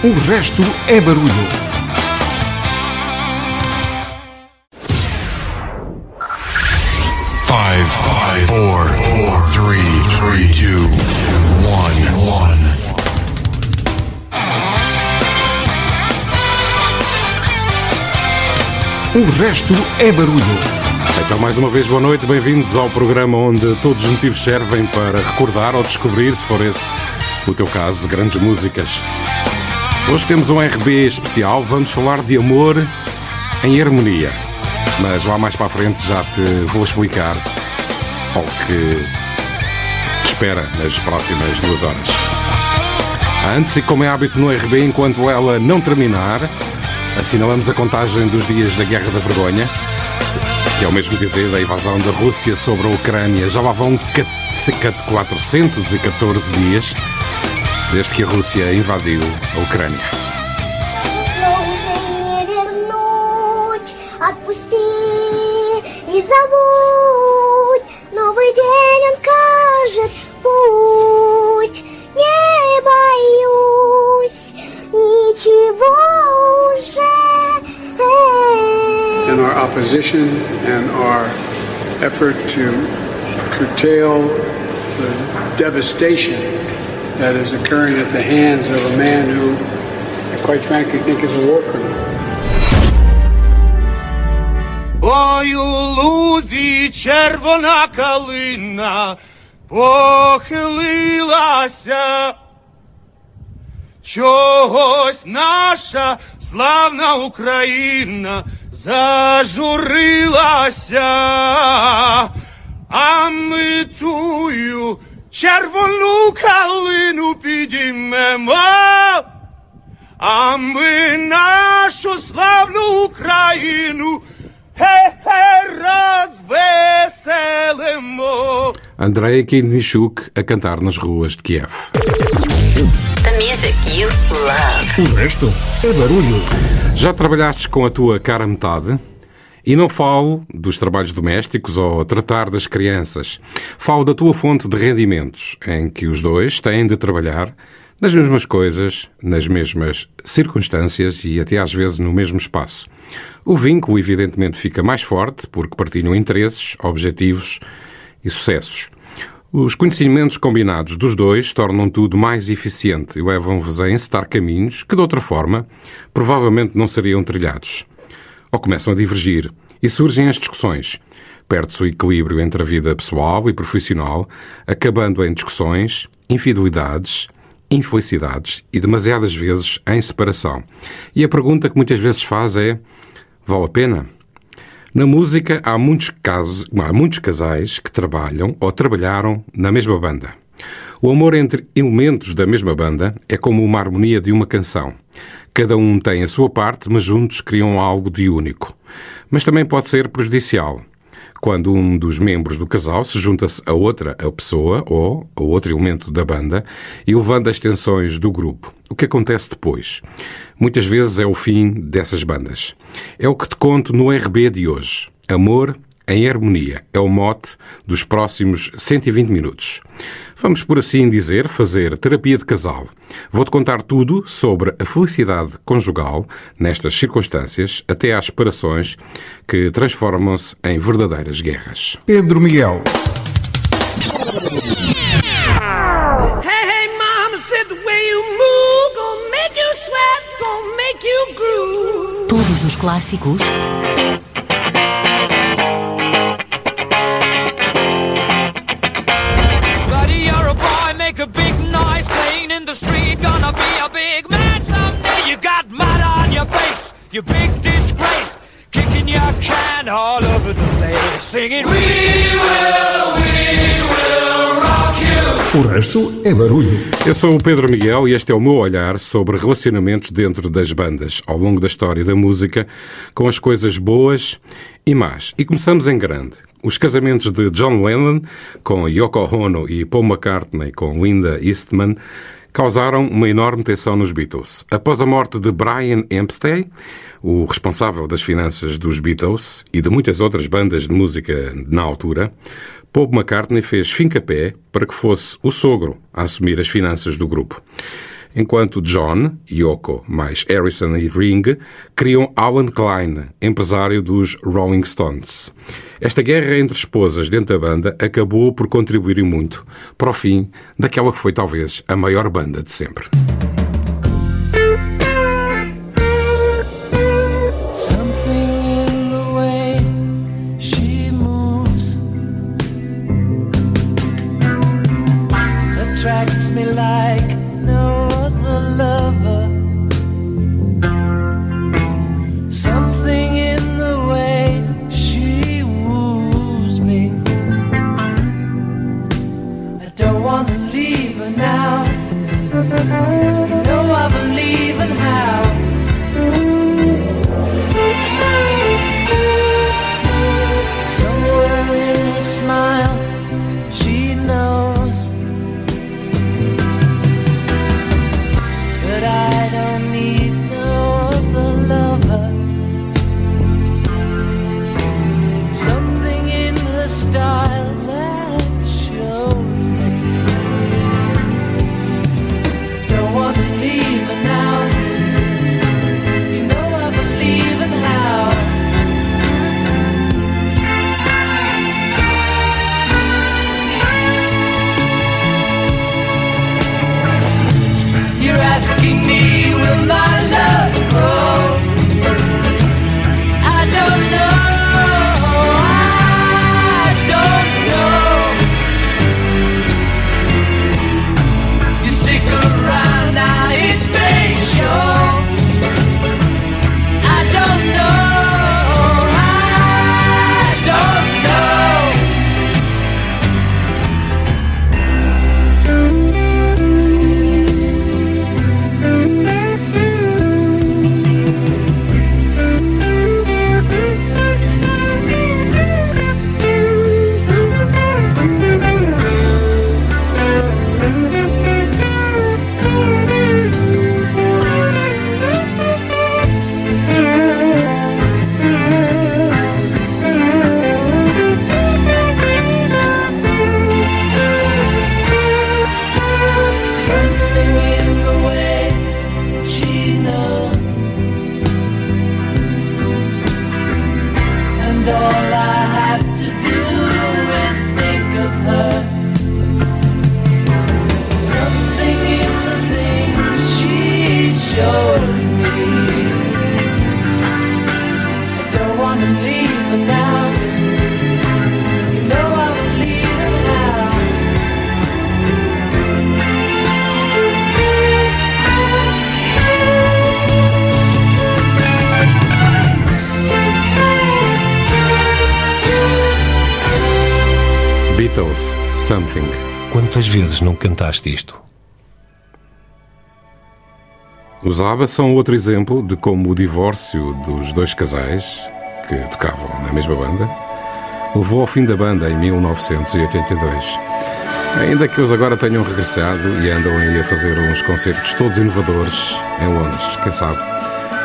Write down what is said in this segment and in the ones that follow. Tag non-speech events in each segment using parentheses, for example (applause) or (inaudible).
O resto é barulho. Five, five, four, four, three, three, two, one, one. O resto é barulho. Então, mais uma vez, boa noite, bem-vindos ao programa onde todos os motivos servem para recordar ou descobrir, se for esse o teu caso, grandes músicas. Hoje temos um RB especial, vamos falar de amor em harmonia. Mas lá mais para a frente já te vou explicar o que te espera nas próximas duas horas. Antes, e como é hábito no RB, enquanto ela não terminar, assinalamos a contagem dos dias da Guerra da Vergonha, que é o mesmo dizer da invasão da Rússia sobre a Ucrânia. Já lá vão cerca de 414 dias desde que a Rússia invadiu a Ucrânia. In our opposition and our effort to curtail the devastation that is occurring at the hands of a man who, I quite frankly, think is a war criminal. Ой, у лузі червона калина похилилася. Чогось наша славна Україна зажурилася, а ми тую червону калину підіймемо. А ми нашу славну Україну хе-хе розвеселимо. Andrei Kindichuk a cantar nas ruas de Kiev. The music you love. O resto é barulho. Já trabalhaste com a tua cara metade? E não falo dos trabalhos domésticos ou tratar das crianças. Falo da tua fonte de rendimentos, em que os dois têm de trabalhar nas mesmas coisas, nas mesmas circunstâncias e até às vezes no mesmo espaço. O vínculo, evidentemente, fica mais forte porque partilham interesses, objetivos e sucessos. Os conhecimentos combinados dos dois tornam tudo mais eficiente e levam-vos a encetar caminhos que, de outra forma, provavelmente não seriam trilhados. Ou começam a divergir e surgem as discussões. Perde-se o equilíbrio entre a vida pessoal e profissional, acabando em discussões, infidelidades, infelicidades e demasiadas vezes em separação. E a pergunta que muitas vezes faz é: vale a pena? Na música há muitos casos, há muitos casais que trabalham ou trabalharam na mesma banda. O amor entre elementos da mesma banda é como uma harmonia de uma canção. Cada um tem a sua parte, mas juntos criam algo de único. Mas também pode ser prejudicial. Quando um dos membros do casal se junta-se a outra a pessoa ou a outro elemento da banda, elevando as tensões do grupo. O que acontece depois? Muitas vezes é o fim dessas bandas. É o que te conto no RB de hoje. Amor em harmonia é o mote dos próximos 120 minutos. Vamos, por assim dizer, fazer terapia de casal. Vou-te contar tudo sobre a felicidade conjugal nestas circunstâncias, até às separações que transformam-se em verdadeiras guerras. Pedro Miguel. Hey, hey, mama you big disgrace. Kicking your can all over the place. Singing, We will, we will rock you. O resto é barulho. Eu sou o Pedro Miguel e este é o meu olhar sobre relacionamentos dentro das bandas, ao longo da história da música, com as coisas boas e más. E começamos em grande. Os casamentos de John Lennon com Yoko Ono e Paul McCartney com Linda Eastman causaram uma enorme tensão nos Beatles. Após a morte de Brian Epstein, o responsável das finanças dos Beatles e de muitas outras bandas de música na altura, Paul McCartney fez fim-capé para que fosse o sogro a assumir as finanças do grupo. Enquanto John, Yoko mais Harrison e Ring criam Alan Klein, empresário dos Rolling Stones. Esta guerra entre esposas dentro da banda acabou por contribuir muito para o fim daquela que foi talvez a maior banda de sempre. Me like You isto? Os ABBA são outro exemplo de como o divórcio dos dois casais, que tocavam na mesma banda, levou ao fim da banda em 1982. Ainda que os agora tenham regressado e andam aí a fazer uns concertos todos inovadores em Londres, quem sabe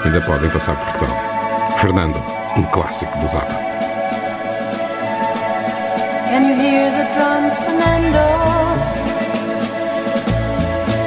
ainda podem passar por Portugal. Fernando, um clássico dos ABBA. Can you hear the drums, Fernando?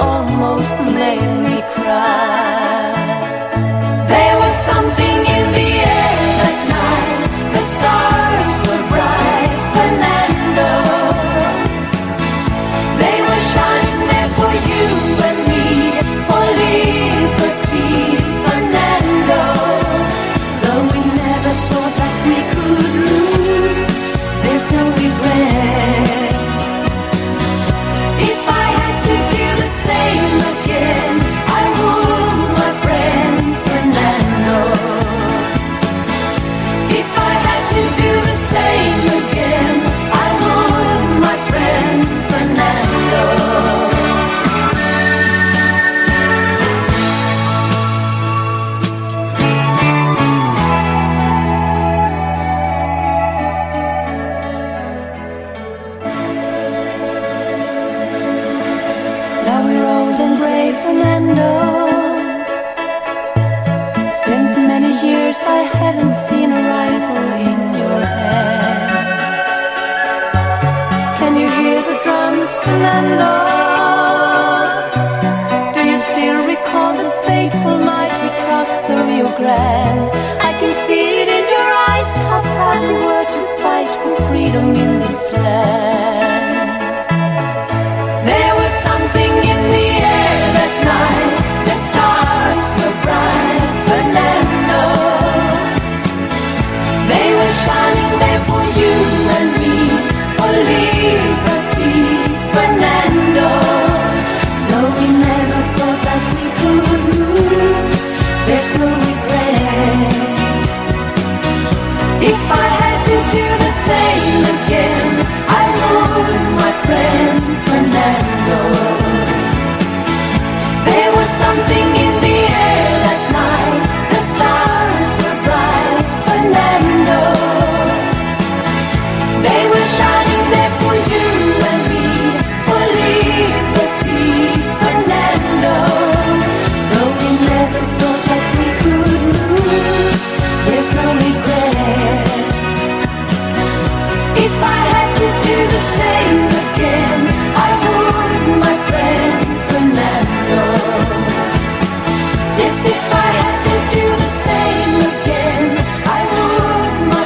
Almost made me cry. Do you still recall the fateful night we crossed the Rio Grande? I can see it in your eyes how proud you were to fight for freedom in this land.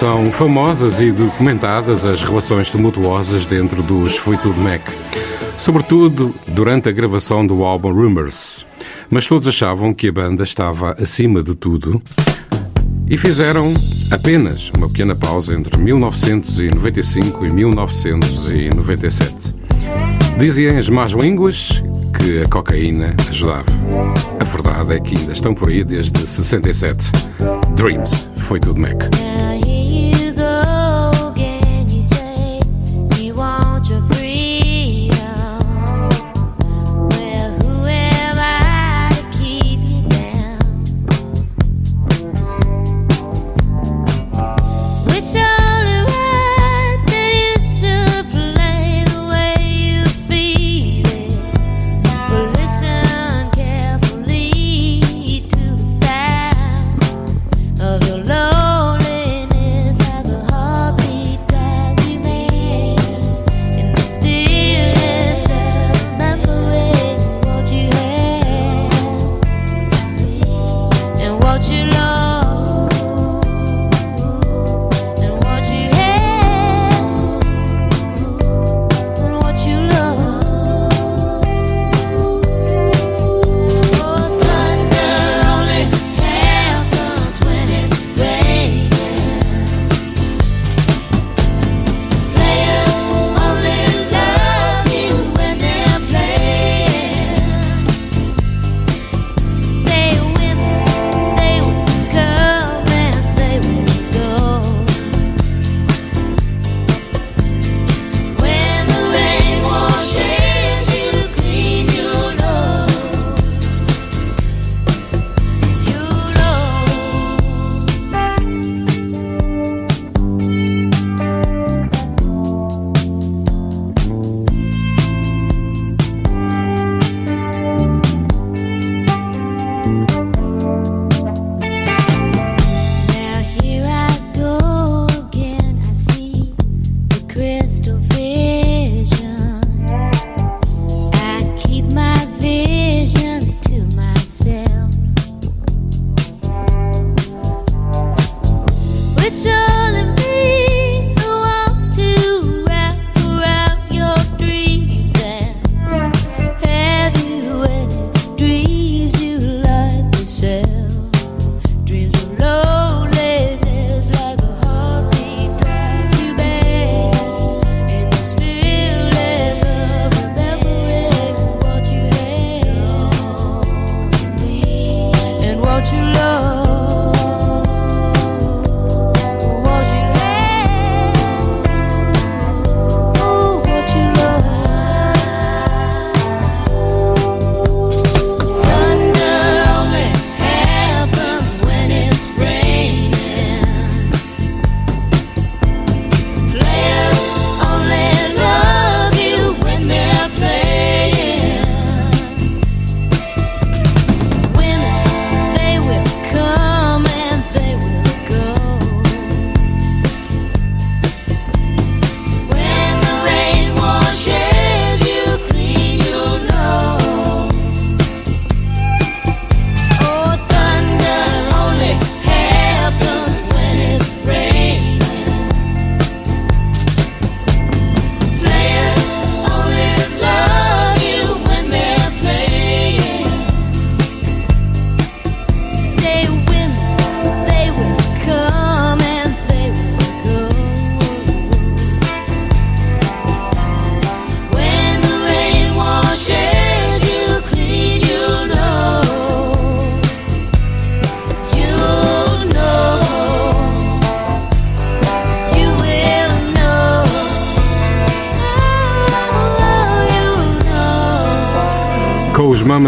São famosas e documentadas as relações tumultuosas dentro dos Foi Tudo Mac, sobretudo durante a gravação do álbum Rumors. Mas todos achavam que a banda estava acima de tudo e fizeram apenas uma pequena pausa entre 1995 e 1997. Diziam as más línguas que a cocaína ajudava. A verdade é que ainda estão por aí desde 67. Dreams foi tudo Mac.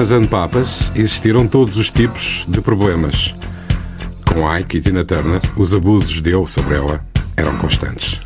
Mamas and Papas existiram todos os tipos de problemas. Com Ike e Tina Turner, os abusos de dele sobre ela eram constantes.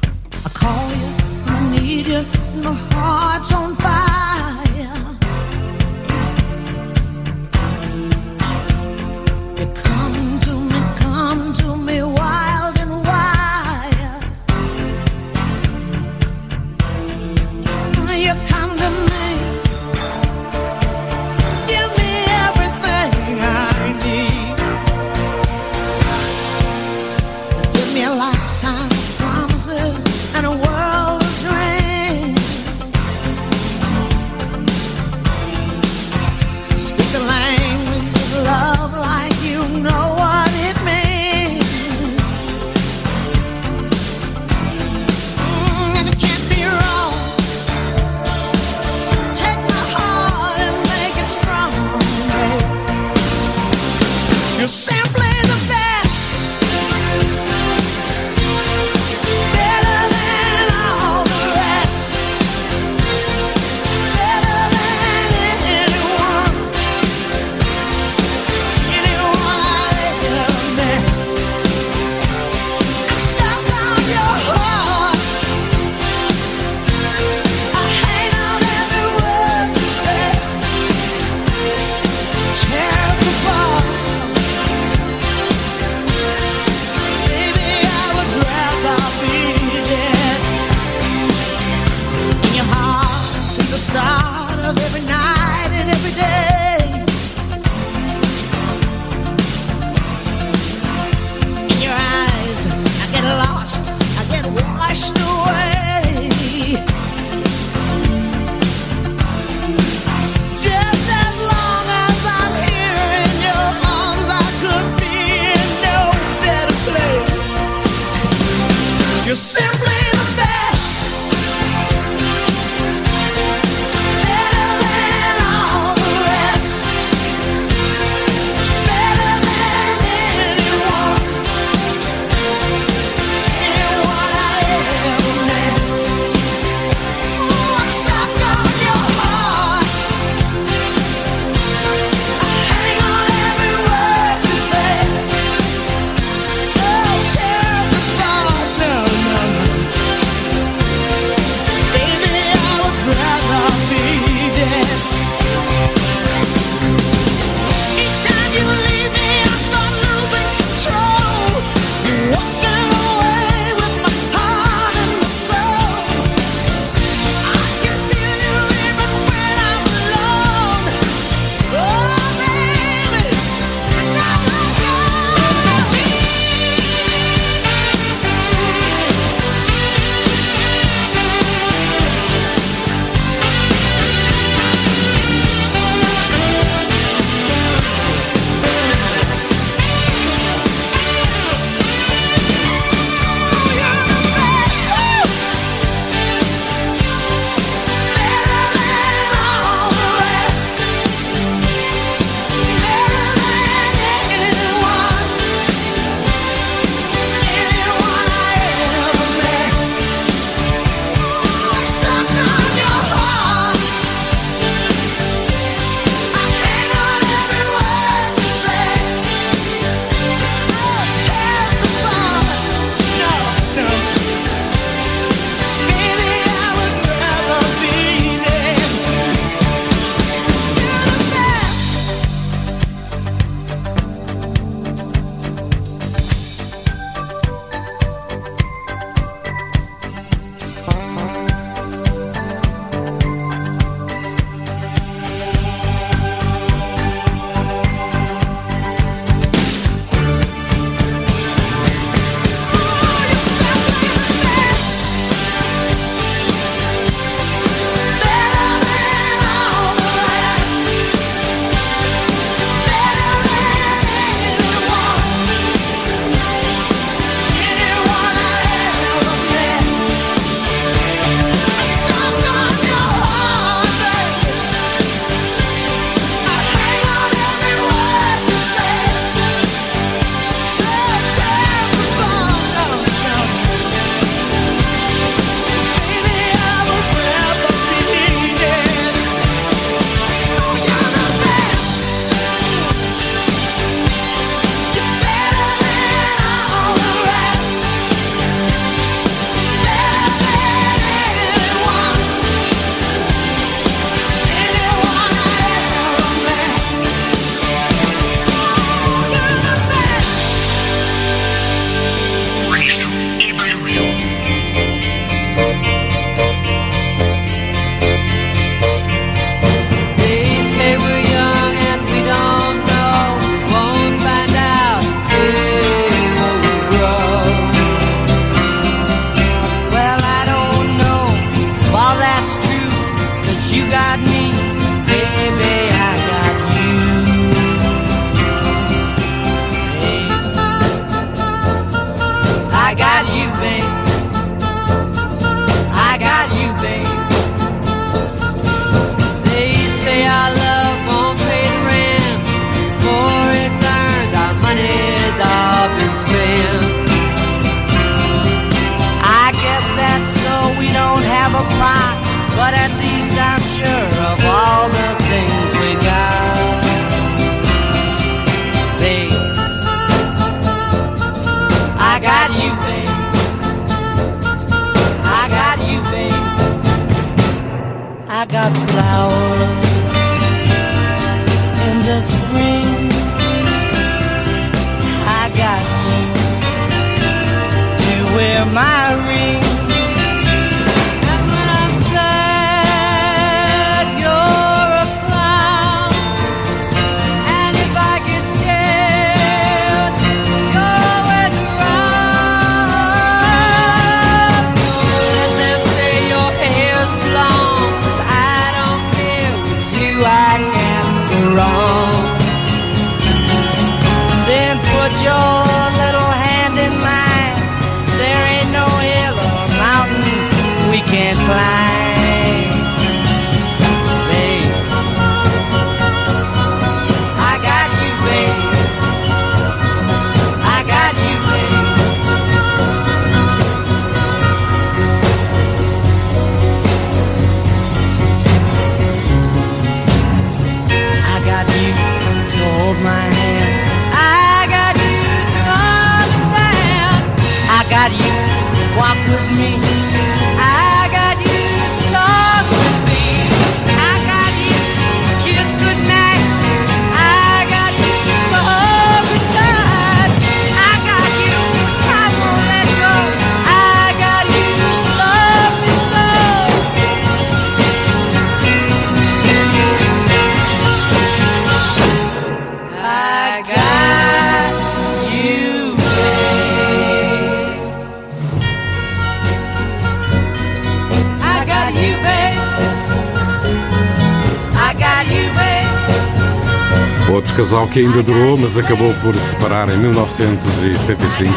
Que ainda durou, mas acabou por se separar em 1975,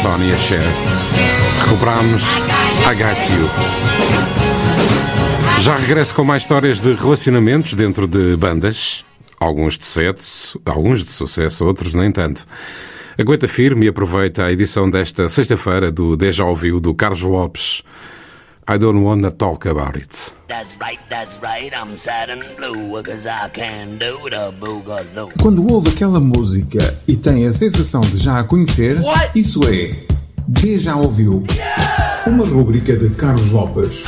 Sonny e Cher. Recuperámos I Got You. Já regresso com mais histórias de relacionamentos dentro de bandas. Alguns de sucesso, alguns de sucesso, outros nem tanto. Aguenta firme e aproveita a edição desta sexta-feira do Deja Ouviu do Carlos Lopes. I don't wanna talk about it. That's right, that's right, I'm sad and blue, cause I can do the boogaloo. Quando ouve aquela música e tem a sensação de já a conhecer, isso é Já Ouviu. Uma rúbrica de Carlos Lopes.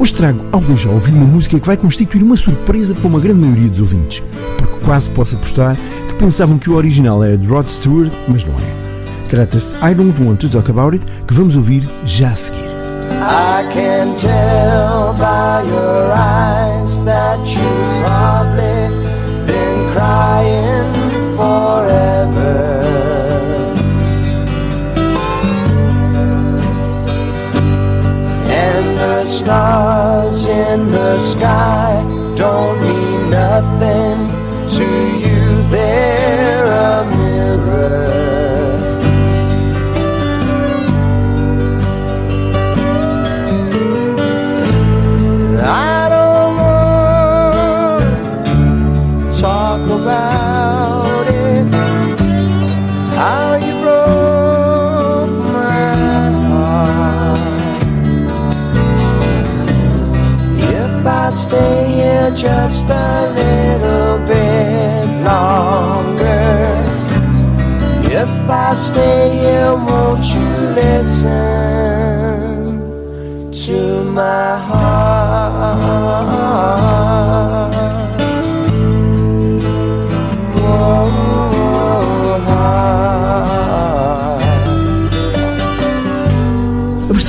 Hoje trago ao já ouvir uma música que vai constituir uma surpresa para uma grande maioria dos ouvintes, porque quase posso apostar que pensavam que o original era de Rod Stewart, mas não é. Trata-se de I Don't Want to Talk About It, que vamos ouvir já a seguir. I can tell by your eyes that you've probably been crying forever. And the stars in the sky. Don't mean nothing to you, just a little bit longer, if I stay here, won't you listen? to my heart.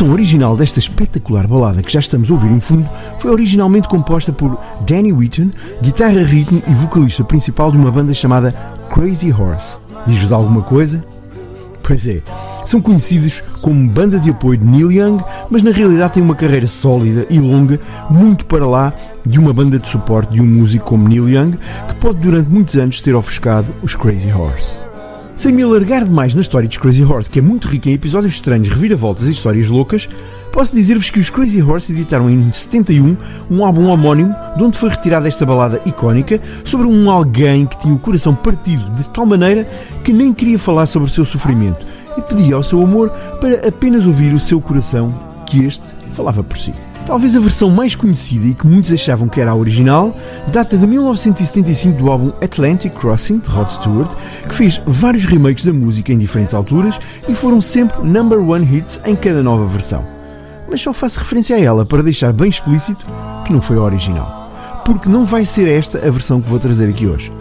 Versão original desta espetacular balada que já estamos a ouvir em fundo foi originalmente composta por Danny Whitten, guitarra, ritmo e vocalista principal de uma banda chamada Crazy Horse. Diz-vos alguma coisa? Pois é, são conhecidos como banda de apoio de Neil Young, mas na realidade têm uma carreira sólida e longa, muito para lá de uma banda de suporte de um músico como Neil Young, que pode durante muitos anos ter ofuscado os Crazy Horse. Sem me alargar demais na história dos Crazy Horse, que é muito rica em episódios estranhos, reviravoltas e histórias loucas, posso dizer-vos que os Crazy Horse editaram em 71 um álbum homónimo de onde foi retirada esta balada icónica sobre um alguém que tinha o coração partido de tal maneira que nem queria falar sobre o seu sofrimento e pedia ao seu amor para apenas ouvir o seu coração, que este falava por si. Talvez a versão mais conhecida e que muitos achavam que era a original data de 1975 do álbum Atlantic Crossing de Rod Stewart, que fez vários remakes da música em diferentes alturas e foram sempre number one hits em cada nova versão. Mas só faço referência a ela para deixar bem explícito que não foi a original. Porque não vai ser esta a versão que vou trazer aqui hoje.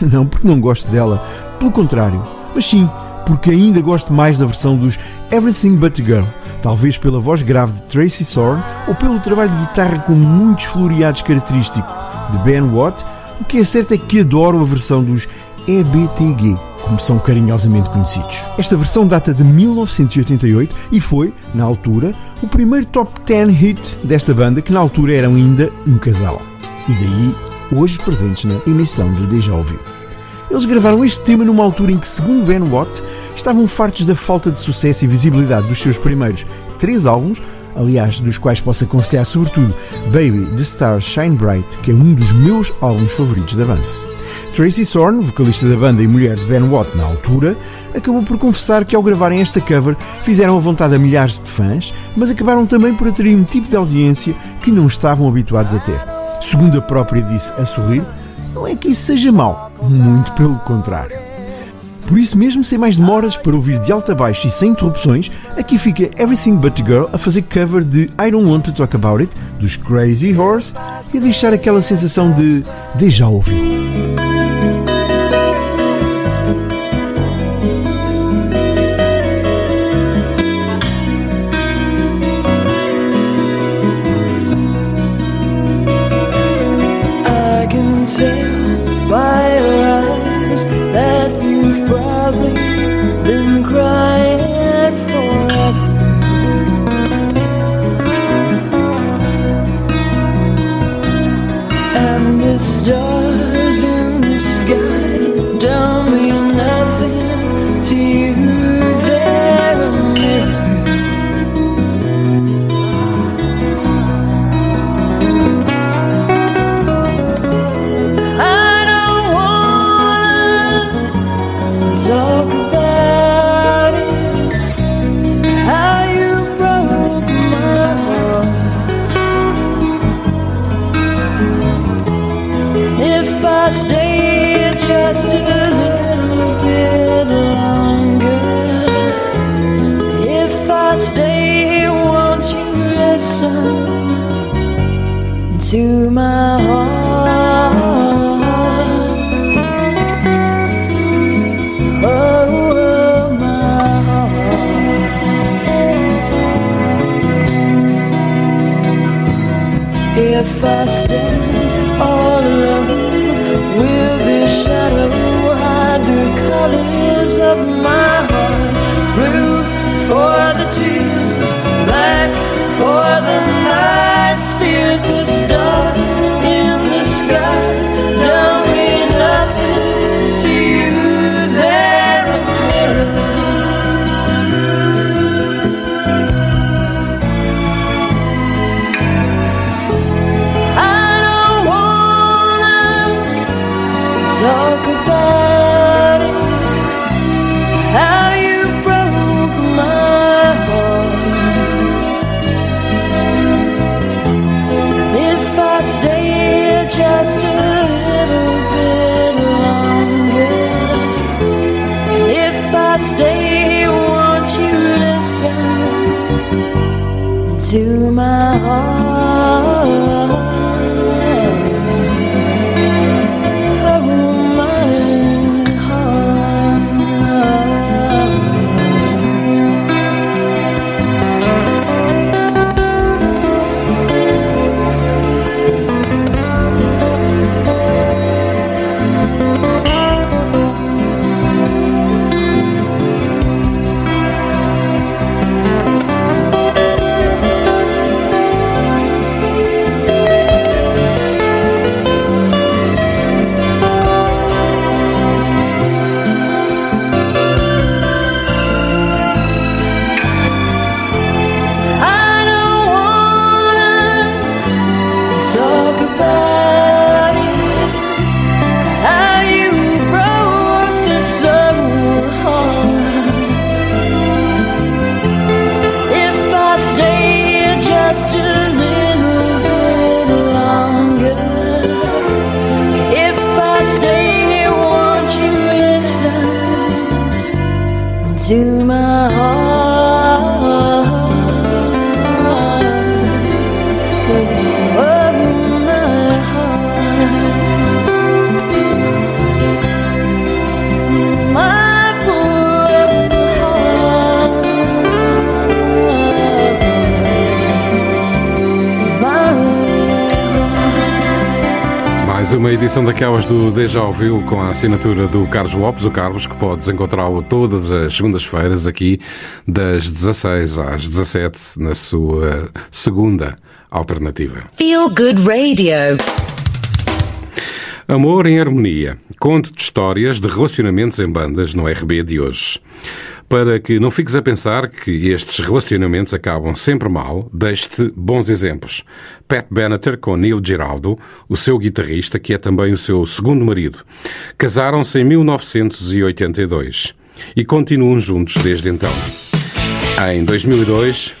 (laughs) Não porque não gosto dela, pelo contrário, mas sim porque ainda gosto mais da versão dos Everything But a Girl, talvez pela voz grave de Tracy Thorn ou pelo trabalho de guitarra com muitos floreados característico de Ben Watt. O que é certo é que adoro a versão dos EBTG, como são carinhosamente conhecidos. Esta versão data de 1988 e foi, na altura, o primeiro top 10 hit desta banda, que na altura eram ainda um casal. E daí, hoje presentes na emissão do Deja Ouviu. Eles gravaram este tema numa altura em que, segundo Ben Watt, estavam fartos da falta de sucesso e visibilidade dos seus primeiros três álbuns, aliás, dos quais posso aconselhar sobretudo Baby, The Stars Shine Bright, que é um dos meus álbuns favoritos da banda. Tracy Thorn, vocalista da banda e mulher de Ben Watt na altura, acabou por confessar que ao gravarem esta cover fizeram a vontade a milhares de fãs, mas acabaram também por atrair um tipo de audiência que não estavam habituados a ter. Segundo a própria disse a sorrir, não é que isso seja mau, muito pelo contrário. Por isso mesmo, sem mais demoras, para ouvir de alto a baixo e sem interrupções, aqui fica Everything But the Girl a fazer cover de I Don't Want to Talk About It, dos Crazy Horse, e a deixar aquela sensação de já ouviu. Edição daquelas do Deja Ouviu com a assinatura do Carlos Lopes, o Carlos, que podes encontrá-lo todas as segundas-feiras aqui das 16 às 17 na sua segunda alternativa. Feel Good Radio. Amor em Harmonia. Conto de histórias de relacionamentos em bandas no RB de hoje. Para que não fiques a pensar que estes relacionamentos acabam sempre mal, deixe-te bons exemplos. Pat Benatar com Neil Giraldo, o seu guitarrista, que é também o seu segundo marido. Casaram-se em 1982 e continuam juntos desde então. Em 2002,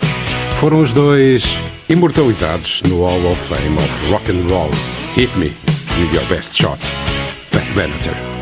foram os dois imortalizados no Hall of Fame of Rock and Roll. Hit Me with Your Best Shot. Pat Benatar.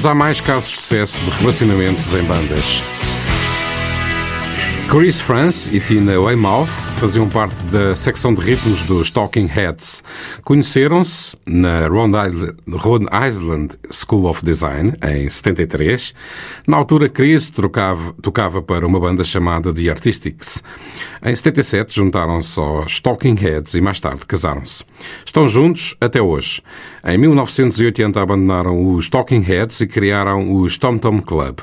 Mas há mais casos de sucesso de relacionamentos em bandas. Chris France e Tina Weymouth faziam parte da secção de ritmos dos Talking Heads. Conheceram-se na Rhode Island, School of Design, em 73. Na altura, Chris trocava- tocava para uma banda chamada The Artistics. Em 77, juntaram-se aos Talking Heads e mais tarde casaram-se. Estão juntos até hoje. Em 1980 abandonaram os Talking Heads e criaram os Tom Tom Club,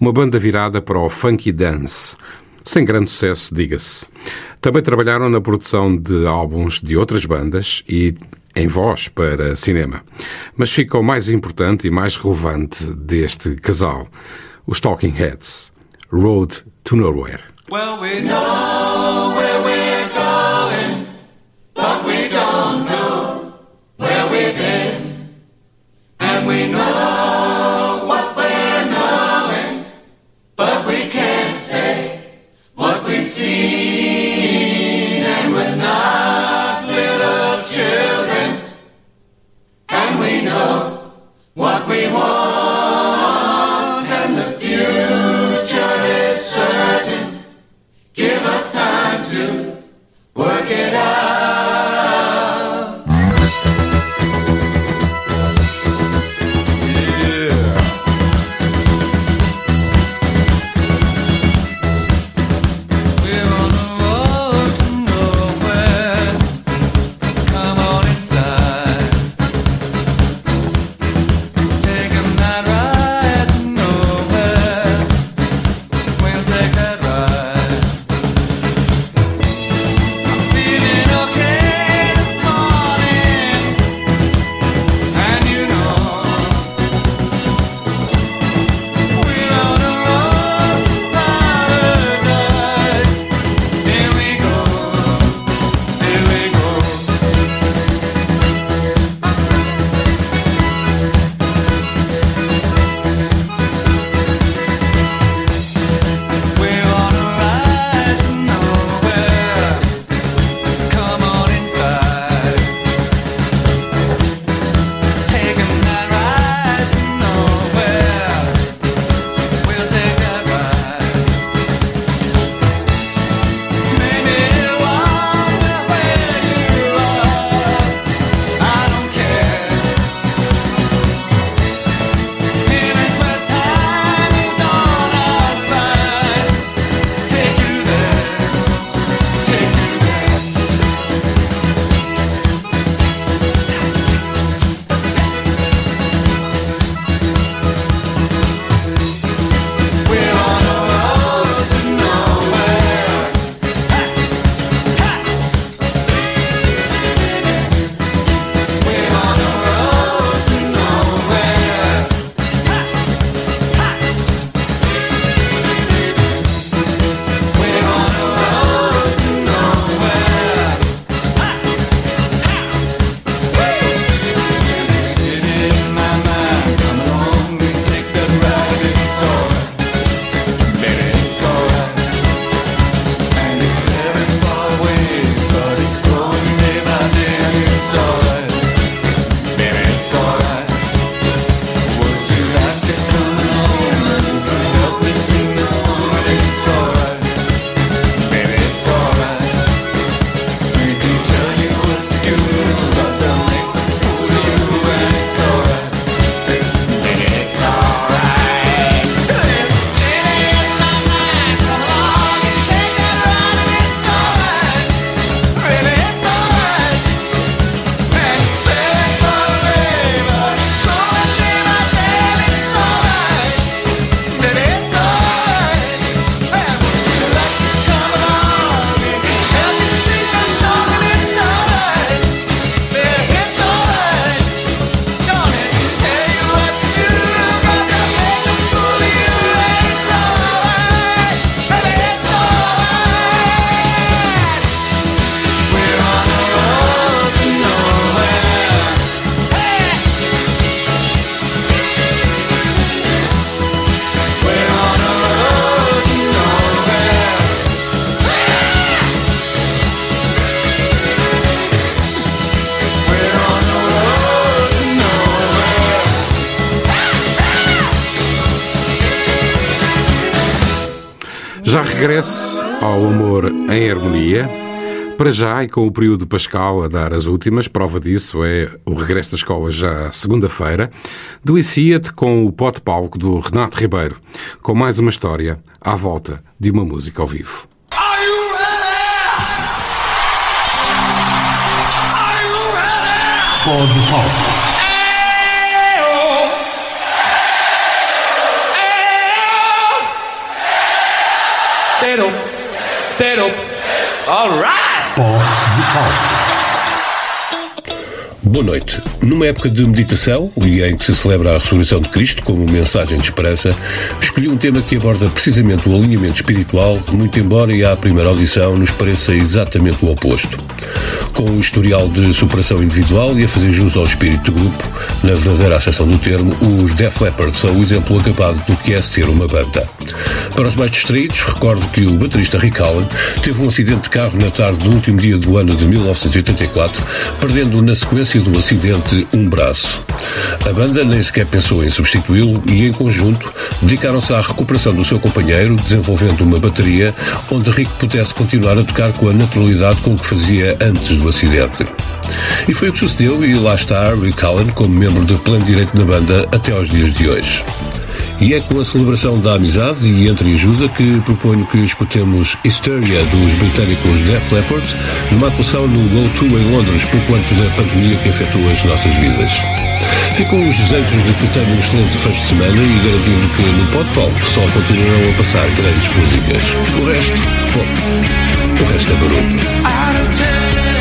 uma banda virada para o funky dance. Sem grande sucesso, diga-se. Também trabalharam na produção de álbuns de outras bandas e em voz para cinema. Mas fica o mais importante e mais relevante deste casal, os Talking Heads, Road to Nowhere. Well, we know Regresso ao amor em harmonia. Para já, e com o período pascal a dar as últimas, prova disso é o regresso da escola já segunda-feira. Delicia-te com o pote palco do Renato Ribeiro, com mais uma história à volta de uma música ao vivo. Pode palco. Tero, Boa noite. Numa época de meditação e em que se celebra a ressurreição de Cristo como mensagem de esperança, escolhi um tema que aborda precisamente o alinhamento espiritual, muito embora e à primeira audição nos pareça exatamente o oposto. Com o historial de superação individual e a fazer jus ao espírito de grupo, na verdadeira acessão do termo, os Def Leppard são o exemplo acabado do que é ser uma banda. Para os mais distraídos, recordo que o baterista Rick Allen teve um acidente de carro na tarde do último dia do ano de 1984, perdendo na sequência do acidente um braço. A banda nem sequer pensou em substituí-lo e, em conjunto, dedicaram-se à recuperação do seu companheiro, desenvolvendo uma bateria onde Rick pudesse continuar a tocar com a naturalidade com que fazia antes do acidente. E foi o que sucedeu, e lá está Rick Allen como membro de pleno direito da banda até aos dias de hoje. E é com a celebração da amizade e entre ajuda que proponho que escutemos Hysteria dos britânicos Def Leppard numa atuação no Go 2 em Londres pouco antes da pandemia que afetou as nossas vidas. Ficam os desejos de que tenham um excelente fecho de semana e garantindo que no Pod Palco só continuarão a passar grandes músicas. O resto, bom, o resto é barulho.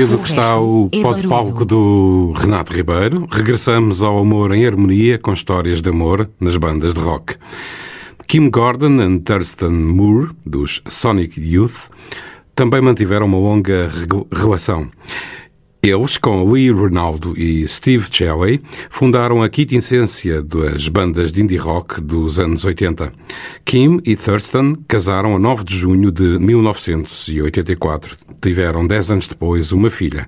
Sabido que está o é palco do Renato Ribeiro, regressamos ao amor em harmonia com histórias de amor nas bandas de rock. Kim Gordon e Thurston Moore, dos Sonic Youth, também mantiveram uma longa relação. Eles, com Lee Ronaldo e Steve Shelley, fundaram a quintessência das bandas de indie rock dos anos 80. Kim e Thurston casaram a 9 de junho de 1984. Tiveram 10 anos depois uma filha.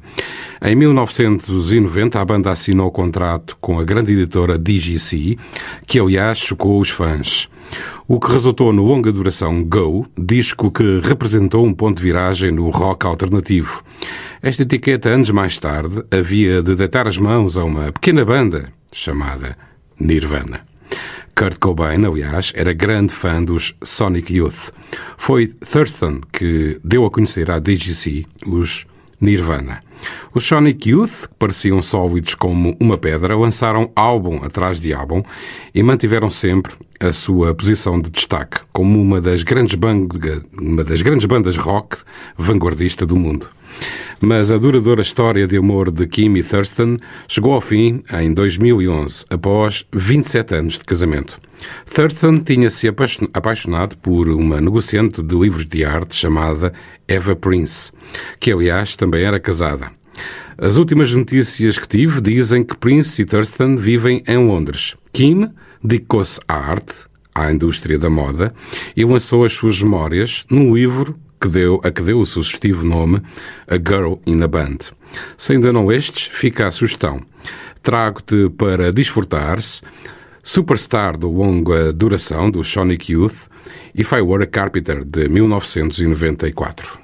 Em 1990, a banda assinou o contrato com a grande editora DGC, que aliás chocou os fãs. O que resultou no longa duração Go, disco que representou um ponto de viragem no rock alternativo. Esta etiqueta, anos mais tarde, havia de deitar as mãos a uma pequena banda chamada Nirvana. Kurt Cobain, aliás, era grande fã dos Sonic Youth. Foi Thurston que deu a conhecer à DGC os Nirvana. Os Sonic Youth, que pareciam sólidos como uma pedra, lançaram álbum atrás de álbum e mantiveram sempre a sua posição de destaque como uma das grandes, uma das grandes bandas rock vanguardista do mundo. Mas a duradoura história de amor de Kim e Thurston chegou ao fim em 2011, após 27 anos de casamento. Thurston tinha-se apaixon- apaixonado por uma negociante de livros de arte chamada Eva Prince, que aliás também era casada. As últimas notícias que tive dizem que Prince e Thurston vivem em Londres. Kim dedicou-se à arte, à indústria da moda, e lançou as suas memórias num livro que deu, a que deu o sugestivo nome A Girl in a Band. Se ainda não estes, fica a sugestão. Trago-te para desfrutares Superstar de longa duração do Sonic Youth e a Carpenter de 1994.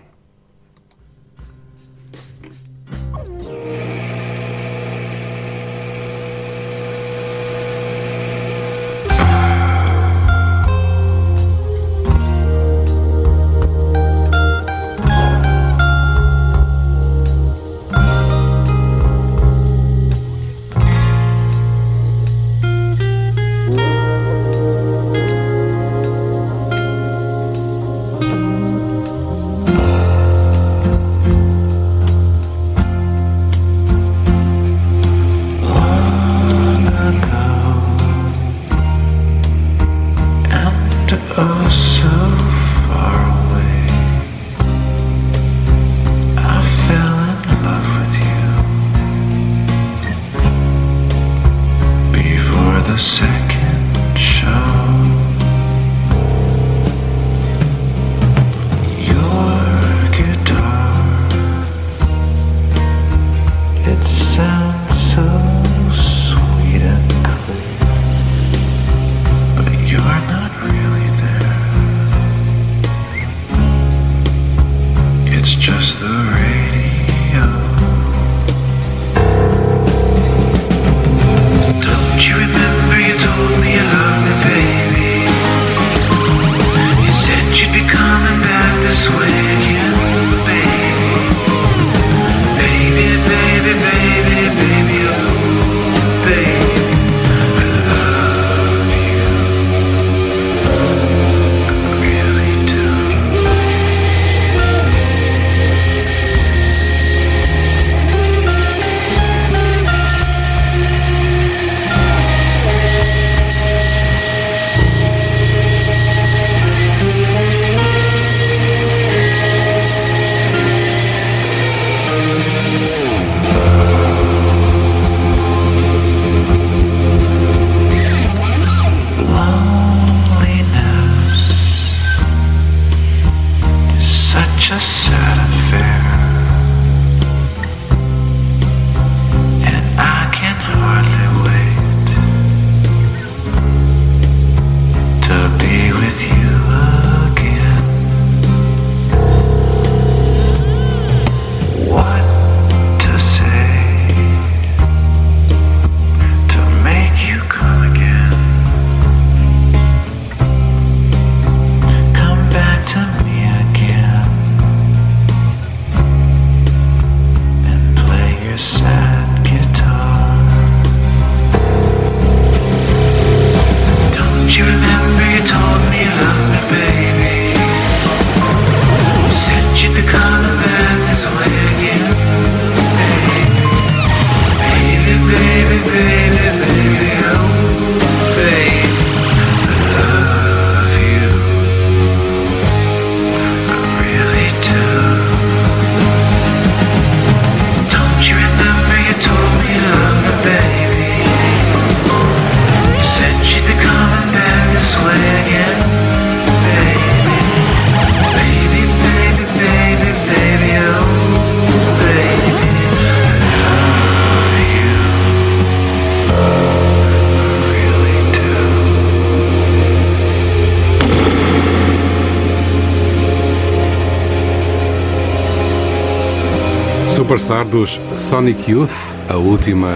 Dos Sonic Youth, a última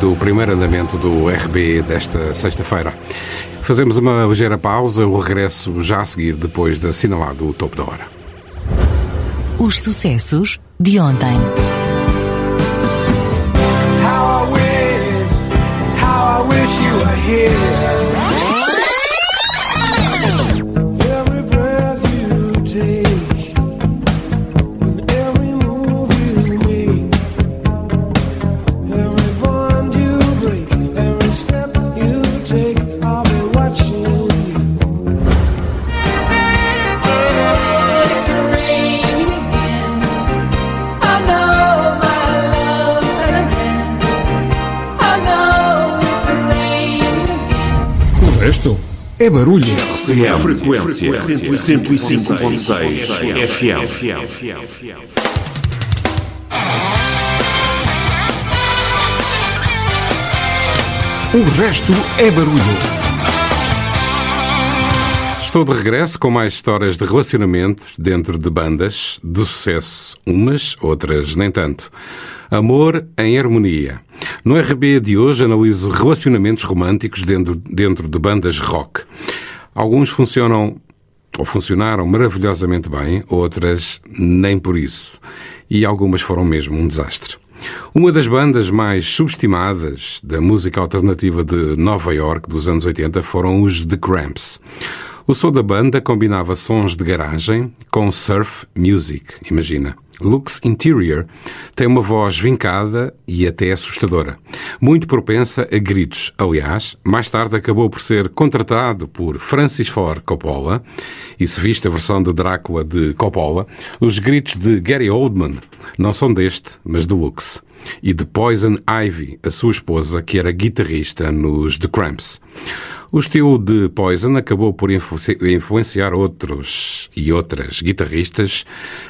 do primeiro andamento do RB desta sexta-feira. Fazemos uma ligeira pausa, o regresso já a seguir, depois de assinalado o topo da hora. Os sucessos de ontem. How I wish, how I wish you were here. É barulho. RCM Frequência 105.6 FM. O resto é barulho. Estou de regresso com mais histórias de relacionamentos dentro de bandas, de sucesso, umas, outras nem tanto. Amor em harmonia. No RB de hoje analiso relacionamentos românticos dentro, dentro de bandas rock. Alguns funcionam ou funcionaram maravilhosamente bem, outras nem por isso. E algumas foram mesmo um desastre. Uma das bandas mais subestimadas da música alternativa de Nova York dos anos 80 foram os The Cramps. O som da banda combinava sons de garagem com surf music, imagina. Lux Interior tem uma voz vincada e até assustadora, muito propensa a gritos. Aliás, mais tarde acabou por ser contratado por Francis Ford Coppola, e se viste a versão de Drácula de Coppola, os gritos de Gary Oldman não são deste, mas de Lux. E de Poison Ivy, a sua esposa, que era guitarrista nos The Cramps. O estilo de Poison acabou por influenci- influenciar outros e outras guitarristas,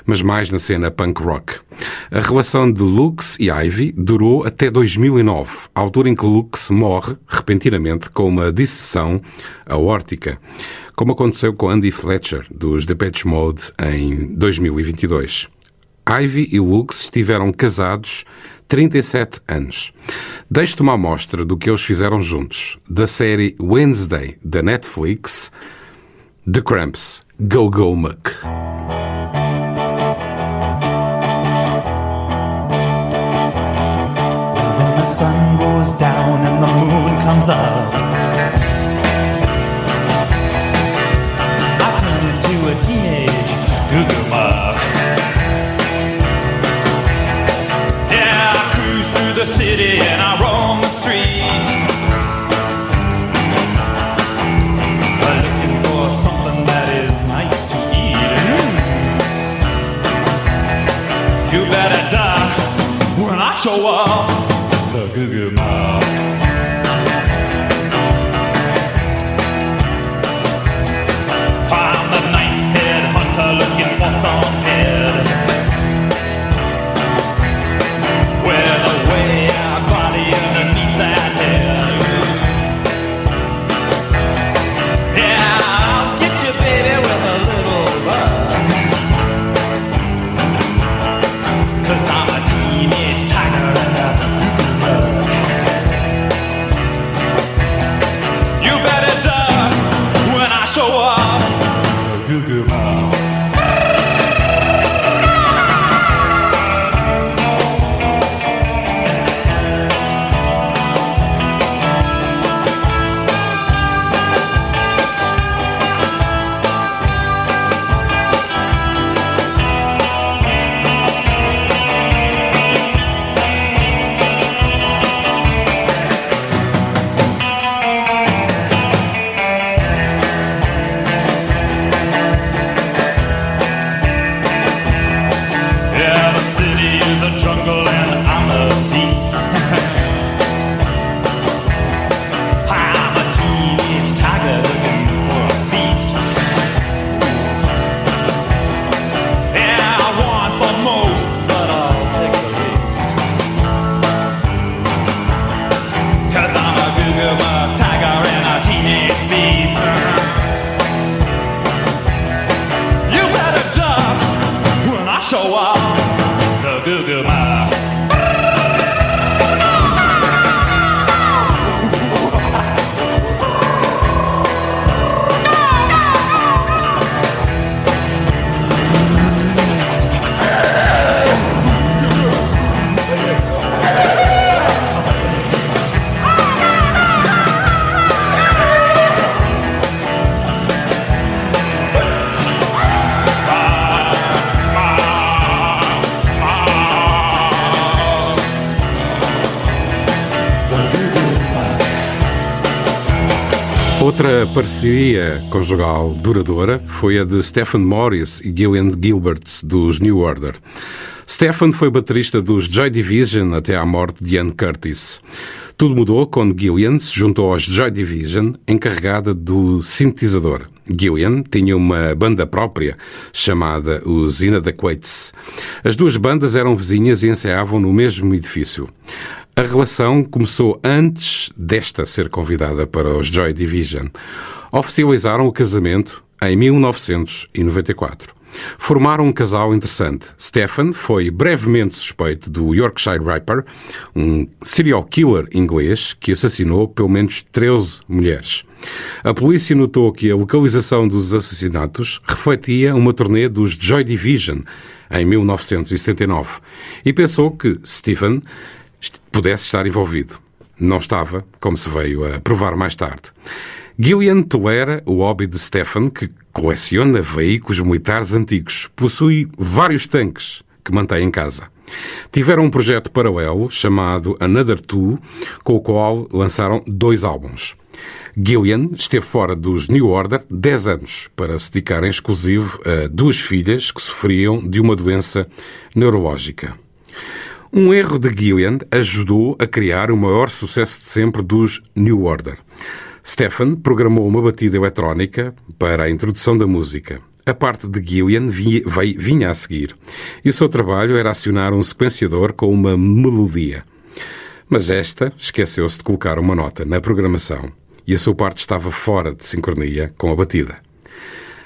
mas mais na cena punk rock. A relação de Lux e Ivy durou até 2009, a altura em que Lux morre repentinamente com uma dissecção aórtica, como aconteceu com Andy Fletcher, dos Depeche Mode, em 2022. Ivy e Lux estiveram casados 37 anos. Deixe-te uma amostra do que eles fizeram juntos. Da série Wednesday da Netflix, The Cramps, Go Go Muck. The sun goes down and the moon comes up, I turn into a teenage goo city and I roam the streets. Looking for something that is nice to eat. You better duck when I show up. The Goo Goo. Parceria conjugal duradoura foi a de Stephen Morris e Gillian Gilbert, dos New Order. Stephen foi baterista dos Joy Division até à morte de Ian Curtis. Tudo mudou quando Gillian se juntou aos Joy Division, encarregada do sintetizador. Gillian tinha uma banda própria, chamada os Inadequates. As duas bandas eram vizinhas e ensaiavam no mesmo edifício. A relação começou antes desta ser convidada para os Joy Division. Oficializaram o casamento em 1994. Formaram um casal interessante. Stephen foi brevemente suspeito do Yorkshire Ripper, um serial killer inglês que assassinou pelo menos 13 mulheres. A polícia notou que a localização dos assassinatos refletia uma turnê dos Joy Division em 1979 e pensou que Stephen pudesse estar envolvido. Não estava, como se veio a provar mais tarde. Gillian tolera o hobby de Stephen, que coleciona veículos militares antigos. Possui vários tanques que mantém em casa. Tiveram um projeto paralelo chamado Another Two, com o qual lançaram dois álbuns. Gillian esteve fora dos New Order 10 anos para se dedicar em exclusivo a duas filhas que sofriam de uma doença neurológica. Um erro de Gillian ajudou a criar o maior sucesso de sempre dos New Order. Stephen programou uma batida eletrónica para a introdução da música. A parte de Gillian vinha a seguir, e o seu trabalho era acionar um sequenciador com uma melodia. Mas esta esqueceu-se de colocar uma nota na programação e a sua parte estava fora de sincronia com a batida.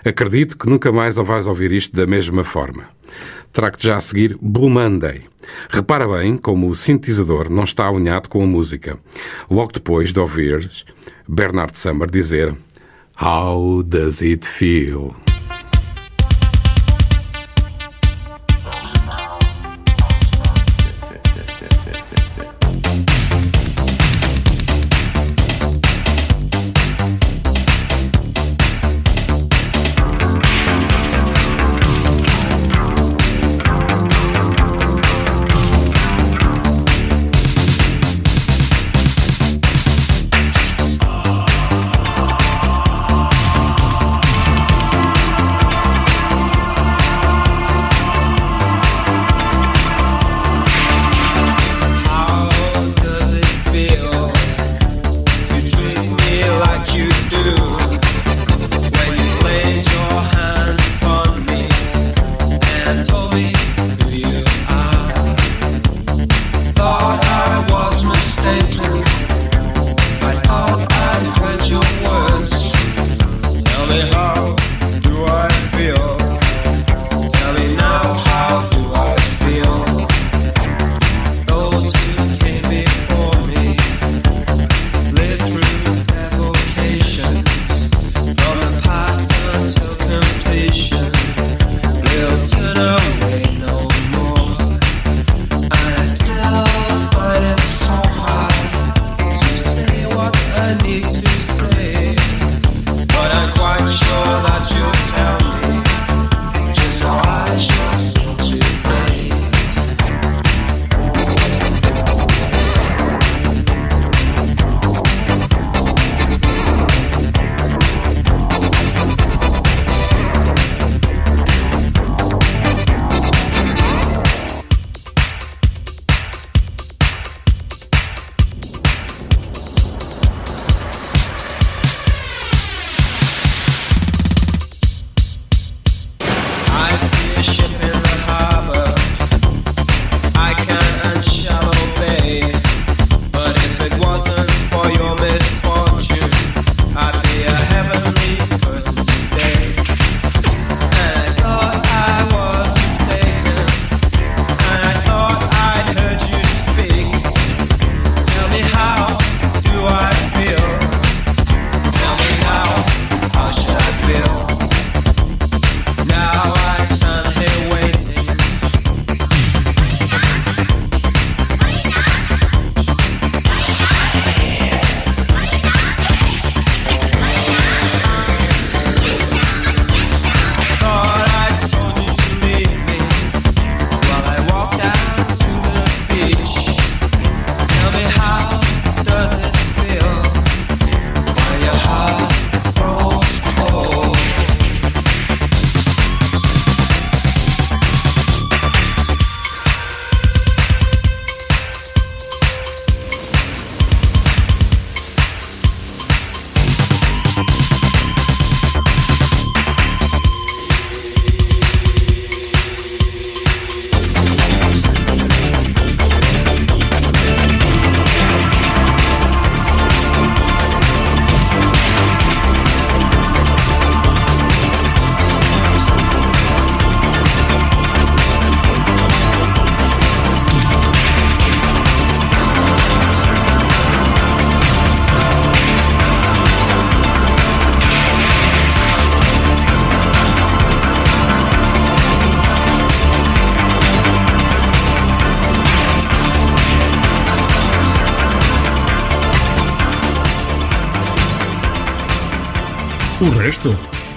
Acredito que nunca mais vais ouvir isto da mesma forma. Trago-te já a seguir Blue Monday. Repara bem como o sintetizador não está alinhado com a música. Logo depois de ouvir Bernard Summer dizer How does it feel?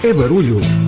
É barulho.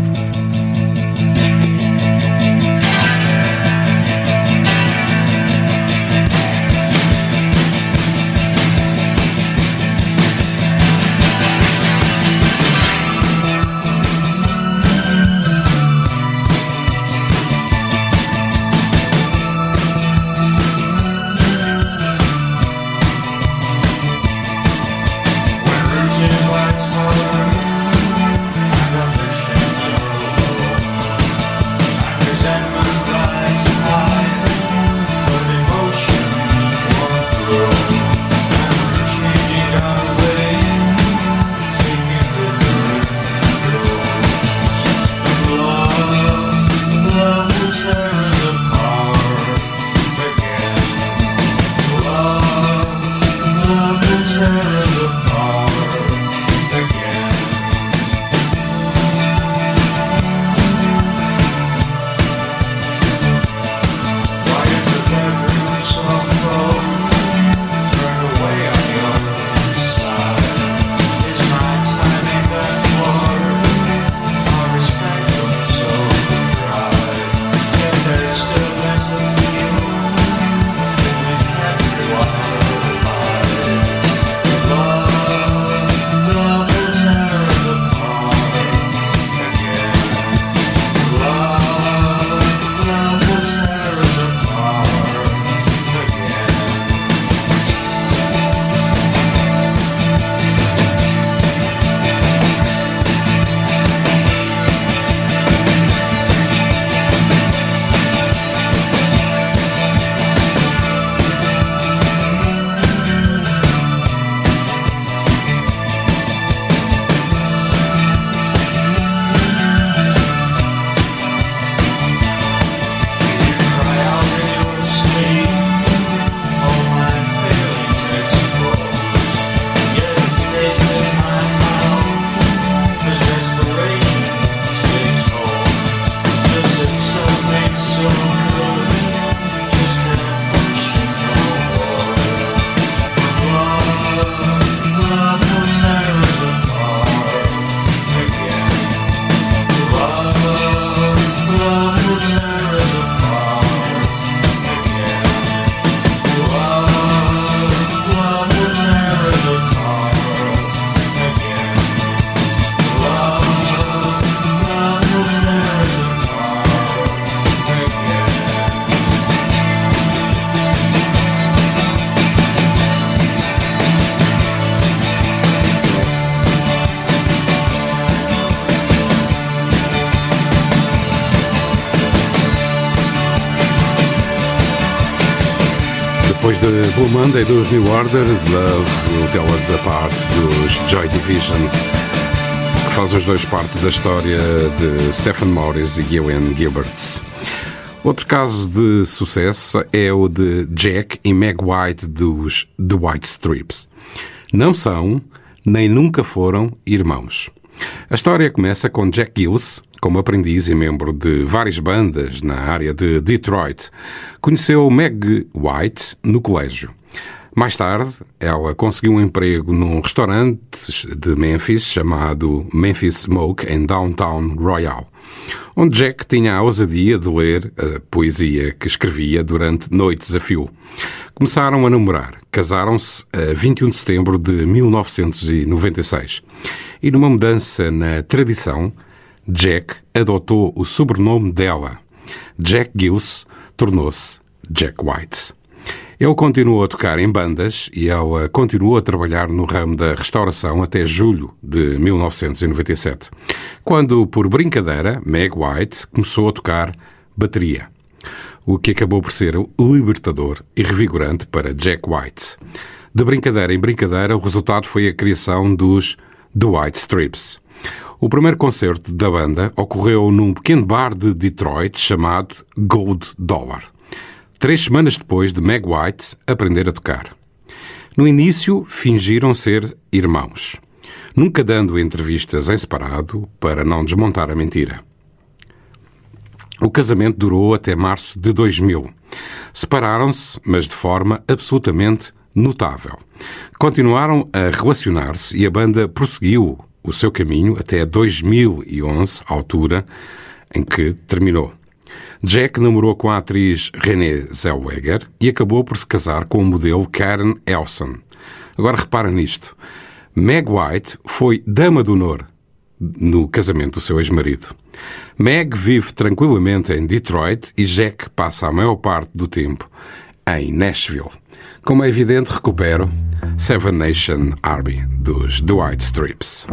Blue Monday dos New Order, Love Will Tell Us Apart dos Joy Division, que faz os dois parte da história de Stephen Morris e Ewan Gilberts. Outro caso de sucesso é o de Jack e Meg White dos The White Strips. Não são, nem nunca foram, irmãos. A história começa com Jack Gills, como aprendiz e membro de várias bandas na área de Detroit. Conheceu Meg White no colégio. Mais tarde, ela conseguiu um emprego num restaurante de Memphis chamado Memphis Smoke em Downtown Royal, onde Jack tinha a ousadia de ler a poesia que escrevia durante noites a fio. Começaram a namorar, casaram-se a 21 de setembro de 1996 e numa mudança na tradição, Jack adotou o sobrenome dela. Jack Gills tornou-se Jack White. Ele continuou a tocar em bandas e ela continuou a trabalhar no ramo da restauração até julho de 1997, quando, por brincadeira, Meg White começou a tocar bateria, o que acabou por ser libertador e revigorante para Jack White. De brincadeira em brincadeira, o resultado foi a criação dos The White Strips. O primeiro concerto da banda ocorreu num pequeno bar de Detroit chamado Gold Dollar três semanas depois de Meg White aprender a tocar. No início, fingiram ser irmãos, nunca dando entrevistas em separado para não desmontar a mentira. O casamento durou até março de 2000. Separaram-se, mas de forma absolutamente notável. Continuaram a relacionar-se e a banda prosseguiu o seu caminho até 2011, altura em que terminou. Jack namorou com a atriz Renée Zellweger e acabou por se casar com o modelo Karen Elson. Agora repara nisto. Meg White foi dama de honor no casamento do seu ex-marido. Meg vive tranquilamente em Detroit e Jack passa a maior parte do tempo em Nashville. Como é evidente, recupero Seven Nation Army dos White Strips.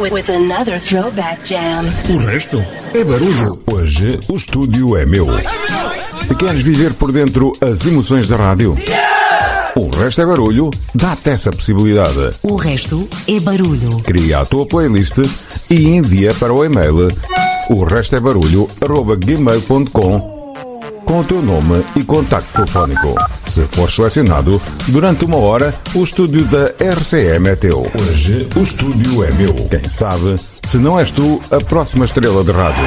With, with, another throwback jam. O resto é barulho. Hoje o estúdio é meu. Queres viver por dentro as emoções da rádio? O resto é barulho? Dá-te essa possibilidade. O resto é barulho. Cria a tua playlist e envia para o e-mail o resto é barulho arroba gmail.com com o teu nome e contacto telefónico. Se for selecionado, durante uma hora, o estúdio da RCM é teu. Hoje, o estúdio é meu. Quem sabe, se não és tu, a próxima estrela de rádio.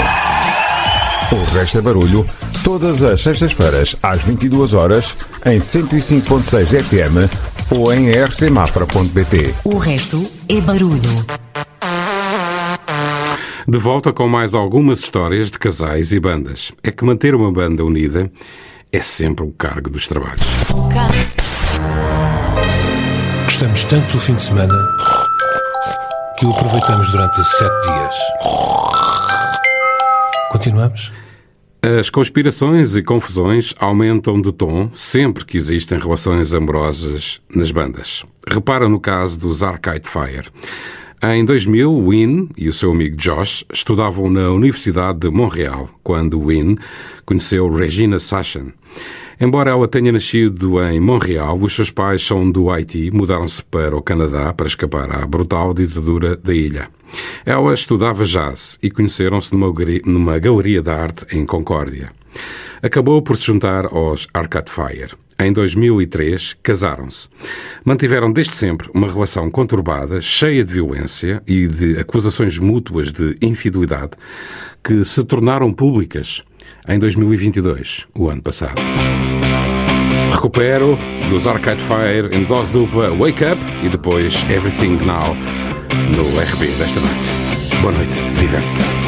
O resto é barulho, todas as sextas-feiras, às 22 horas, em 105.6 FM ou em rcmafra.pt. O resto é barulho. De volta com mais algumas histórias de casais e bandas. É que manter uma banda unida é sempre o cargo dos trabalhos. Gostamos tanto do fim de semana que o aproveitamos durante sete dias. Continuamos? As conspirações e confusões aumentam de tom sempre que existem relações amorosas nas bandas. Repara no caso dos Arcade Fire. Em 2000, Wynne e o seu amigo Josh estudavam na Universidade de Montreal quando Wynne conheceu Regina Sachin. Embora ela tenha nascido em Montreal, os seus pais são do Haiti, mudaram-se para o Canadá para escapar à brutal ditadura da ilha. Ela estudava jazz e conheceram-se numa, numa galeria de arte em Concórdia. Acabou por se juntar aos Arcade Fire. Em 2003, casaram-se. Mantiveram desde sempre uma relação conturbada, cheia de violência e de acusações mútuas de infidelidade, que se tornaram públicas em 2022, o ano passado. Recupero dos Arcade Fire em dose dupla Wake Up e depois Everything Now no RB desta noite. Boa noite, diverte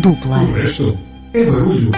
dupla. O resto é barulho.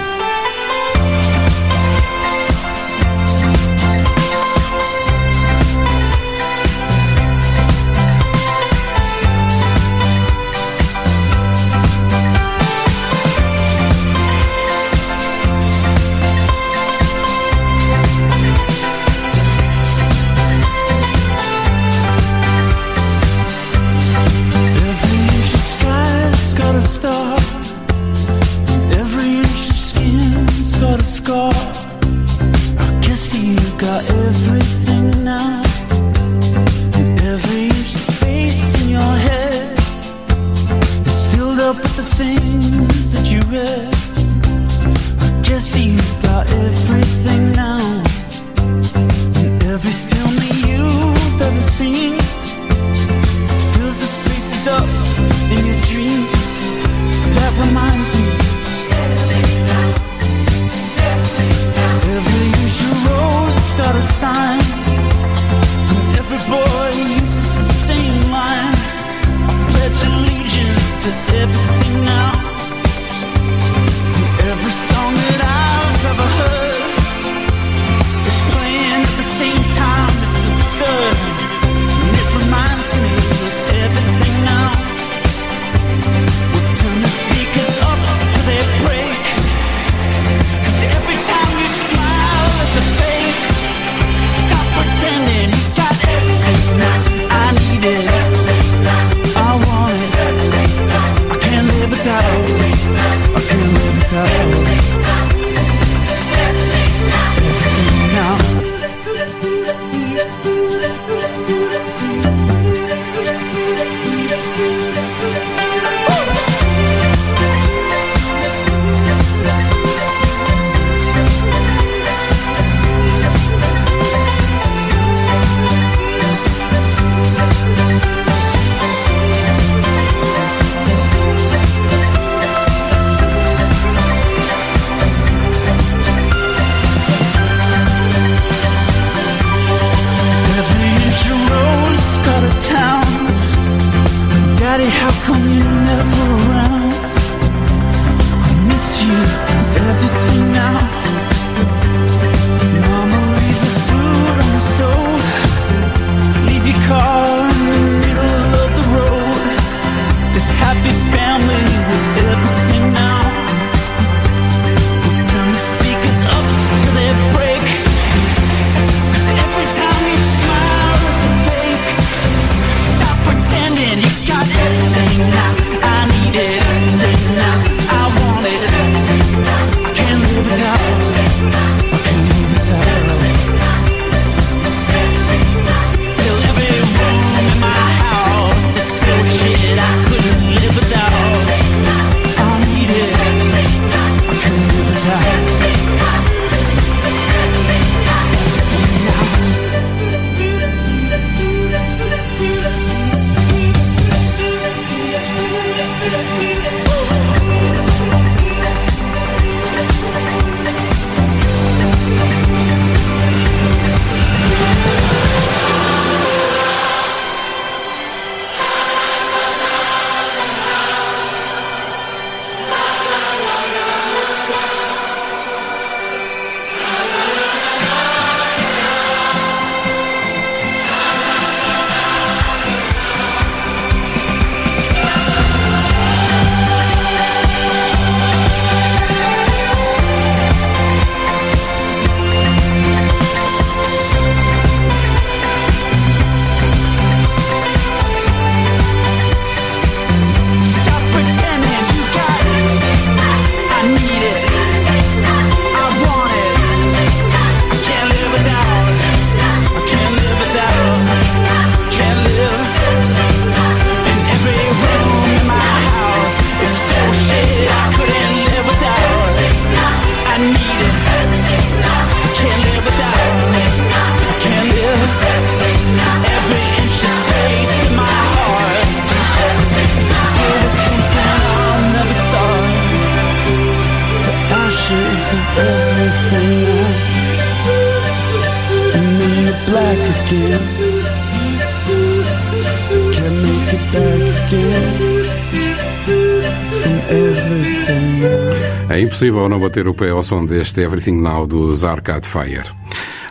Impossível não bater o pé ao som deste Everything Now dos Arcade Fire.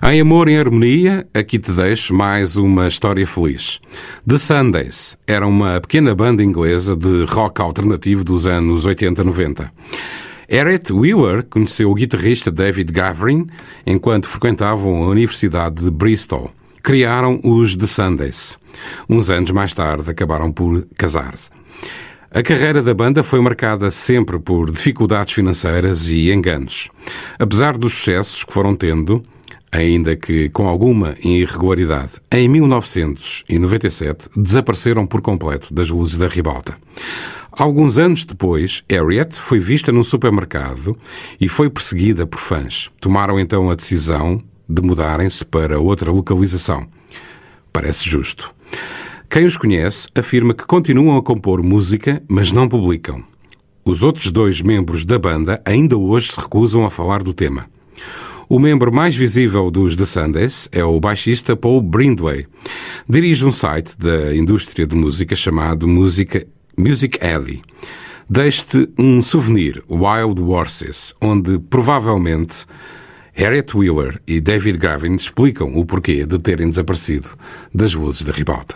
Em Amor e Harmonia, aqui te deixo mais uma história feliz. The Sundays era uma pequena banda inglesa de rock alternativo dos anos 80-90. Harriet Wheeler conheceu o guitarrista David Gavrin enquanto frequentavam a Universidade de Bristol. Criaram os The Sundays. Uns anos mais tarde acabaram por casar-se. A carreira da banda foi marcada sempre por dificuldades financeiras e enganos. Apesar dos sucessos que foram tendo, ainda que com alguma irregularidade, em 1997 desapareceram por completo das luzes da ribalta. Alguns anos depois, Harriet foi vista num supermercado e foi perseguida por fãs. Tomaram então a decisão de mudarem-se para outra localização. Parece justo. Quem os conhece afirma que continuam a compor música, mas não publicam. Os outros dois membros da banda ainda hoje se recusam a falar do tema. O membro mais visível dos The Sundays é o baixista Paul Brindley. Dirige um site da indústria de música chamado Music, Music Alley. Deixe-te um souvenir, Wild Horses, onde provavelmente Harriet Wheeler e David Gravin explicam o porquê de terem desaparecido das luzes da ribalta.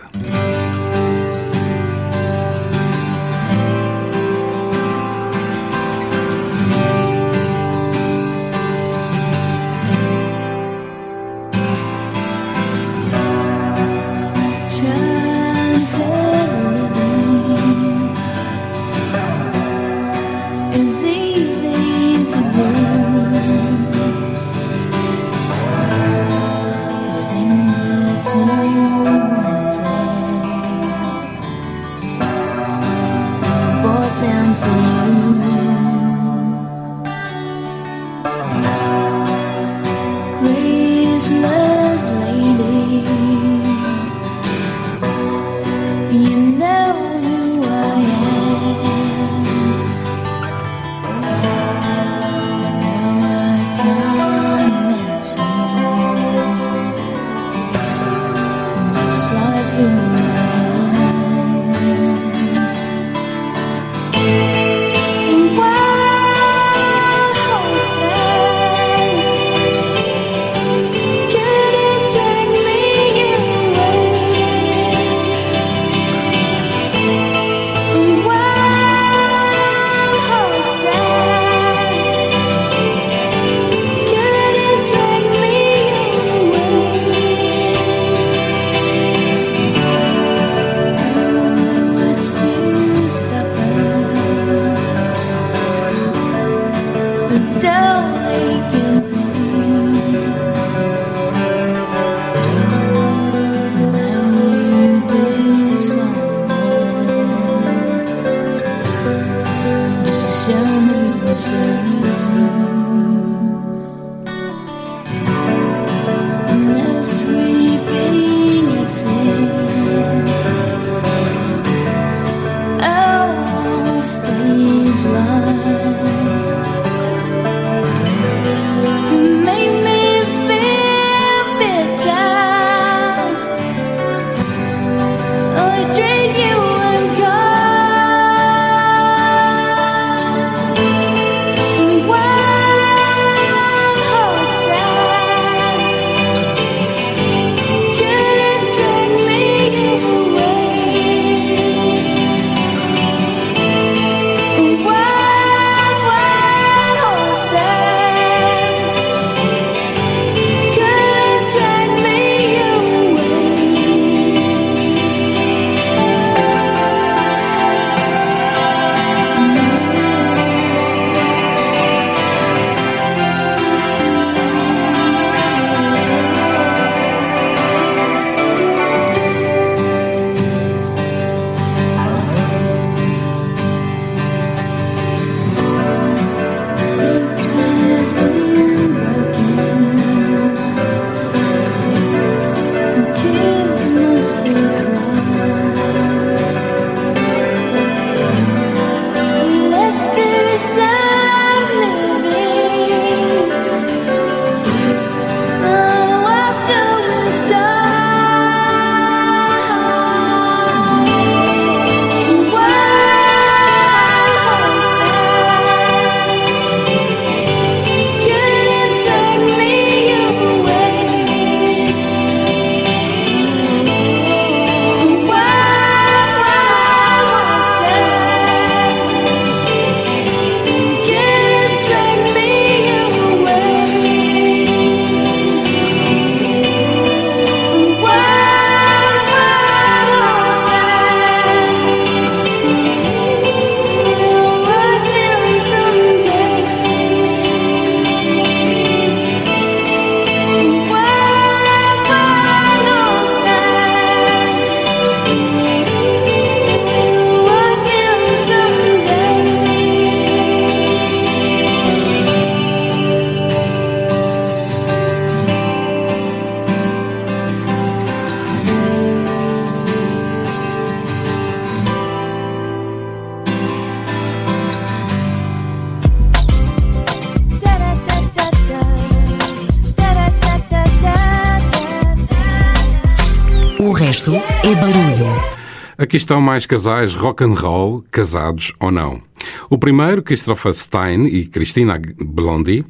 Aqui estão mais casais rock and roll, casados ou não. O primeiro, Christopher Stein e Christina Blondie.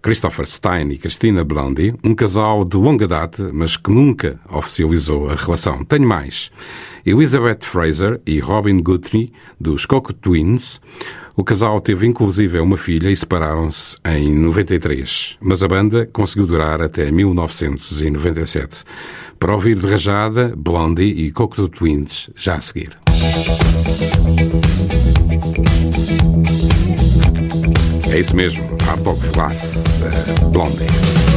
Christopher Stein e Christina Blondie, um casal de longa data, mas que nunca oficializou a relação. Tenho mais. Elizabeth Fraser e Robin Guthrie, dos Coco Twins. O casal teve inclusive uma filha e separaram-se em 93, mas a banda conseguiu durar até 1997. Para ouvir de rajada, Blondie e Coco Twins, já a seguir. É isso mesmo, Art of Glass, da Blondie.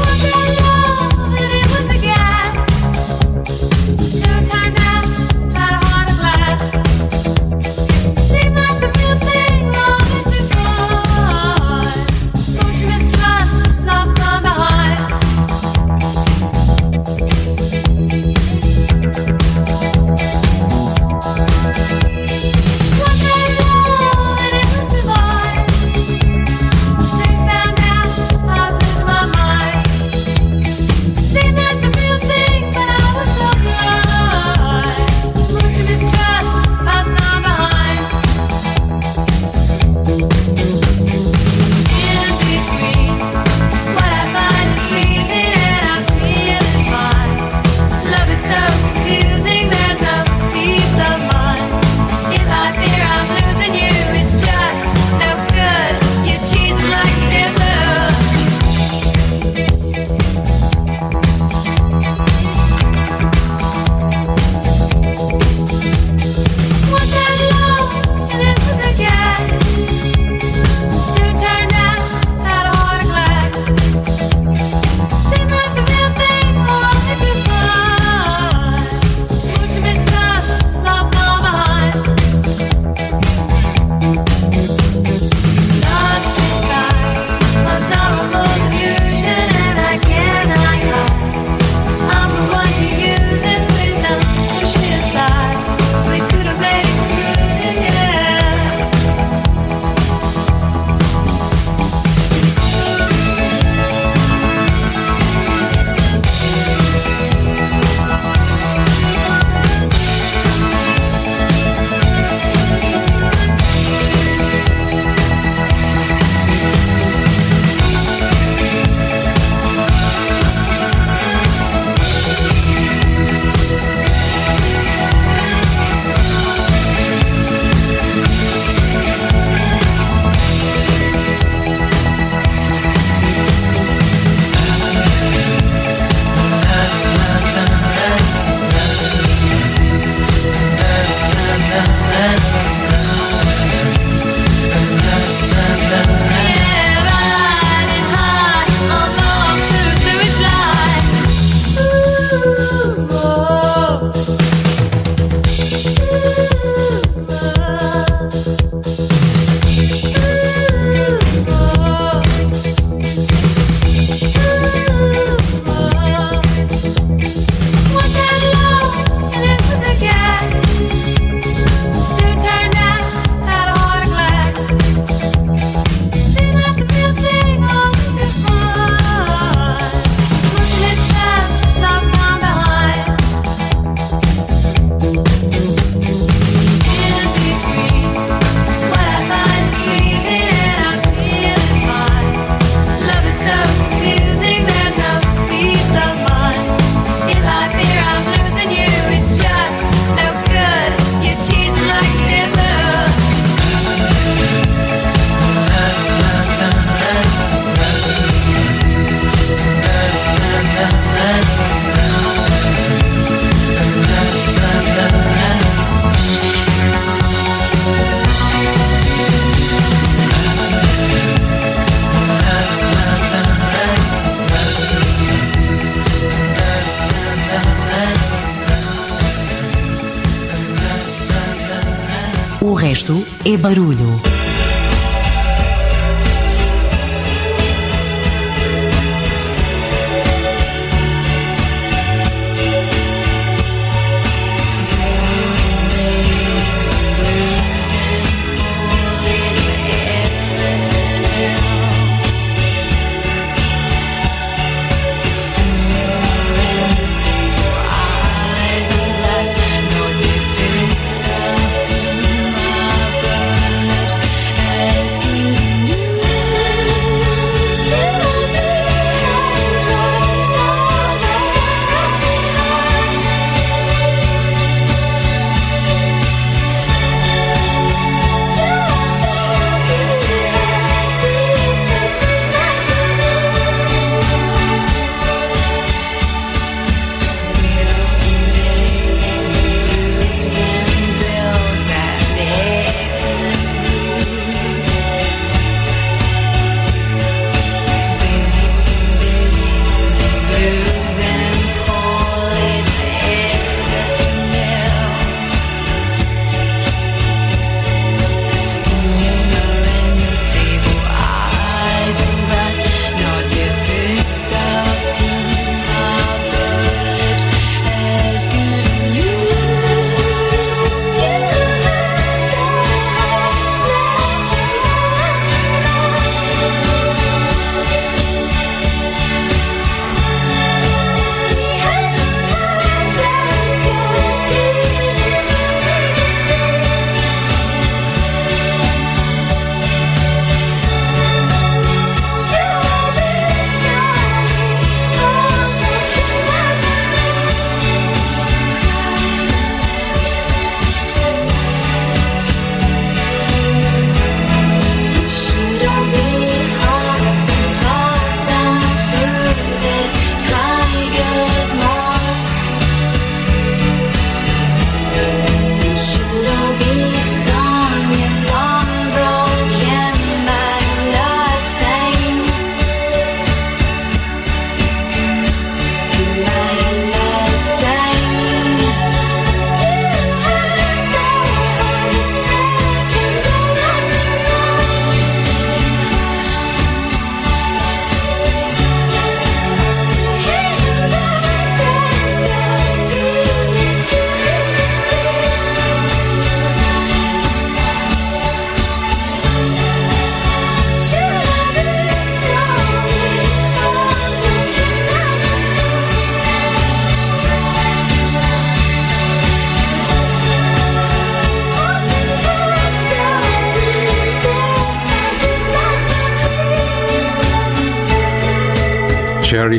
Resto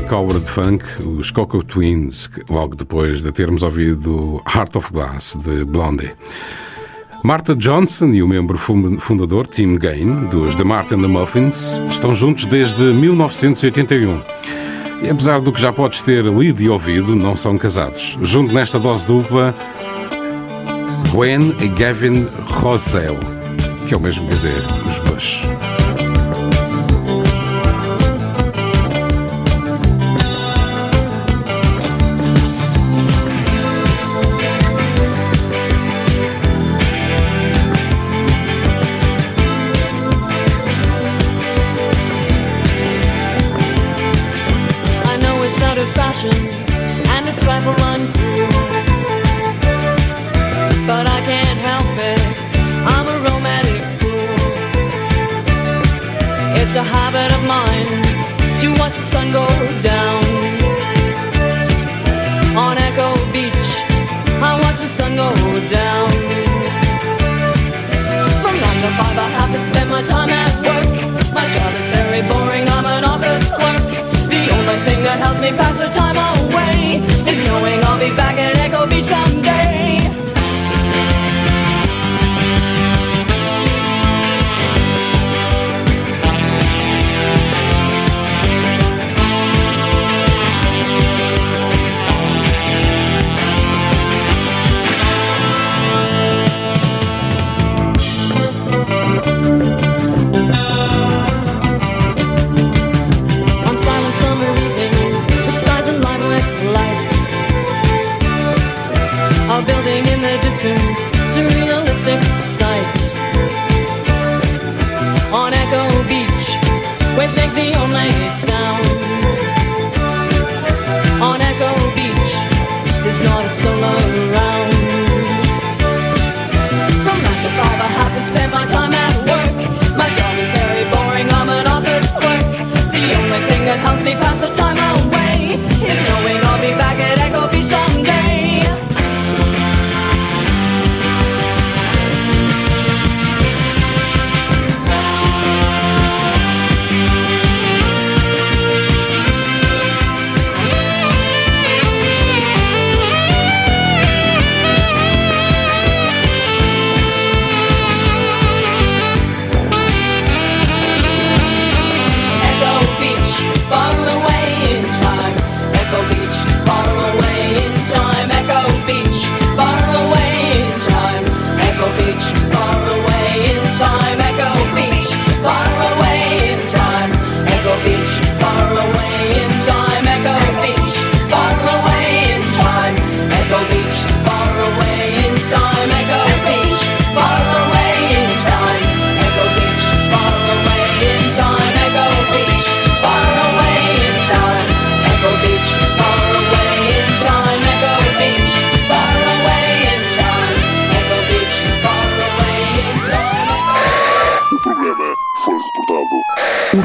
Cobra de Funk, os Coco Twins, logo depois de termos ouvido Heart of Glass de Blondie. Martha Johnson e o membro fundador Tim Gain, dos The Martin the Muffins, estão juntos desde 1981. E apesar do que já podes ter lido e ouvido, não são casados. Junto nesta dose dupla, Gwen e Gavin Rosedale, que é o mesmo dizer os Bush.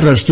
Pokaż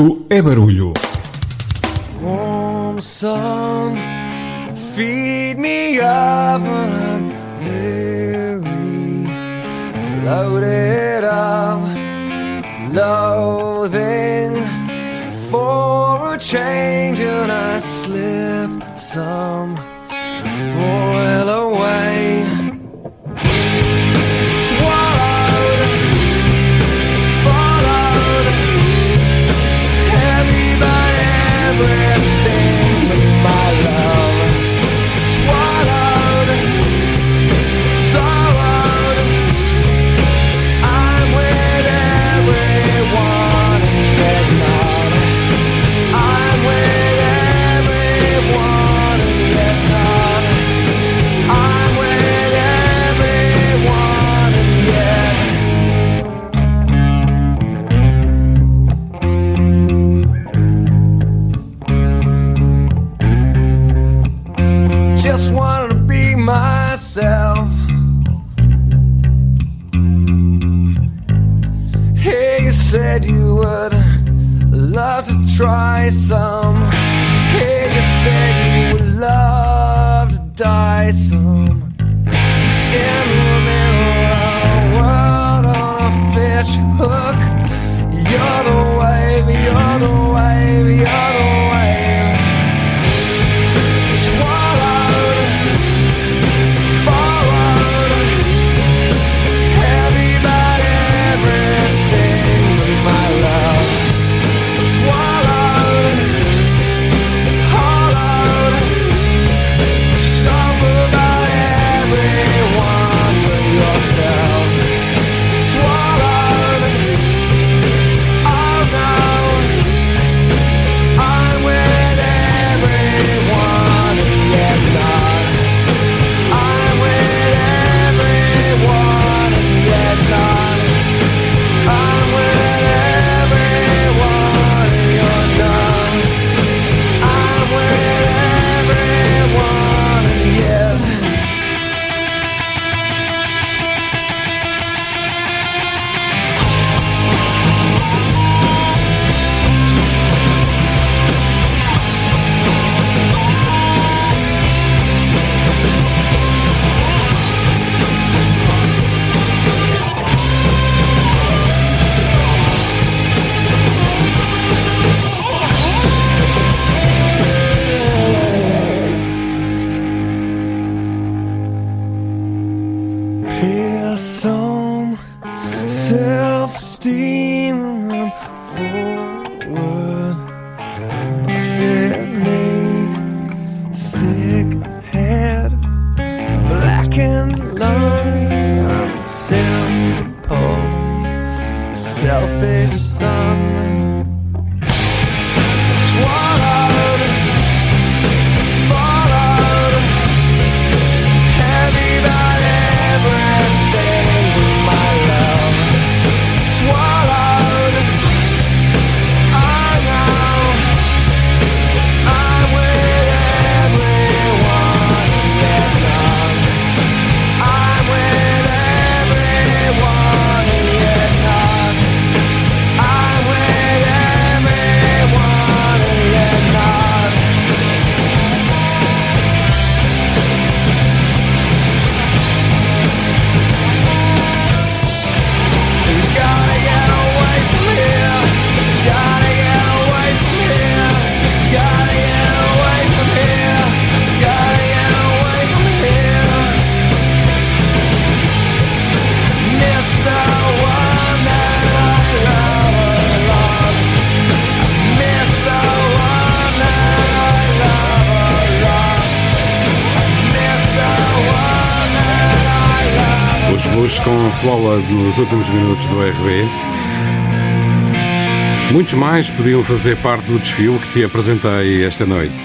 mais podiam fazer parte do desfile que te apresentei esta noite.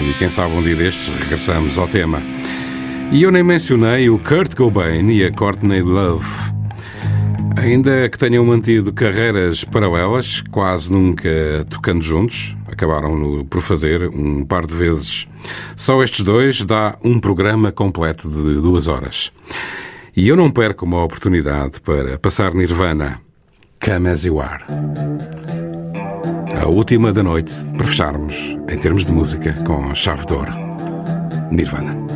E quem sabe um dia destes regressamos ao tema. E eu nem mencionei o Kurt Cobain e a Courtney Love. Ainda que tenham mantido carreiras paralelas, quase nunca tocando juntos, acabaram por fazer um par de vezes. Só estes dois dá um programa completo de duas horas. E eu não perco uma oportunidade para passar Nirvana, Come As You Are. A última da noite, para fecharmos, em termos de música, com chave de ouro. Nirvana.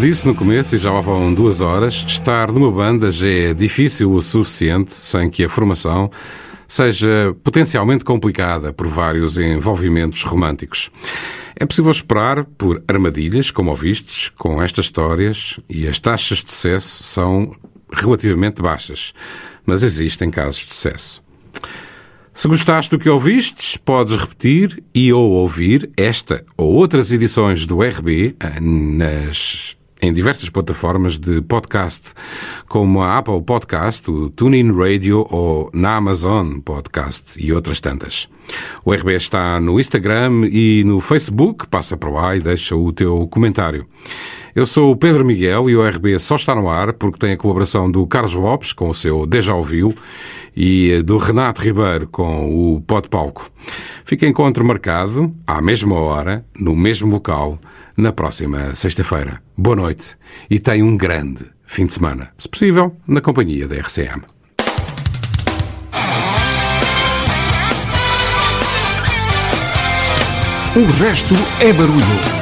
Disse no começo, e já lá vão duas horas, estar numa banda já é difícil o suficiente sem que a formação seja potencialmente complicada por vários envolvimentos românticos. É possível esperar por armadilhas, como ouvistes, com estas histórias, e as taxas de sucesso são relativamente baixas, mas existem casos de sucesso. Se gostaste do que ouvistes, podes repetir e ou ouvir esta ou outras edições do RB eh, nas, em diversas plataformas de podcast, como a Apple Podcast, o TuneIn Radio ou na Amazon Podcast e outras tantas. O RB está no Instagram e no Facebook, passa por lá e deixa o teu comentário. Eu sou o Pedro Miguel e o RB só está no ar porque tem a colaboração do Carlos Lopes com o seu Deja Ouviu e do Renato Ribeiro com o Pod Palco. Fica encontro marcado à mesma hora, no mesmo local, na próxima sexta-feira. Boa noite e tenha um grande fim de semana, se possível, na companhia da RCM. O resto é barulho.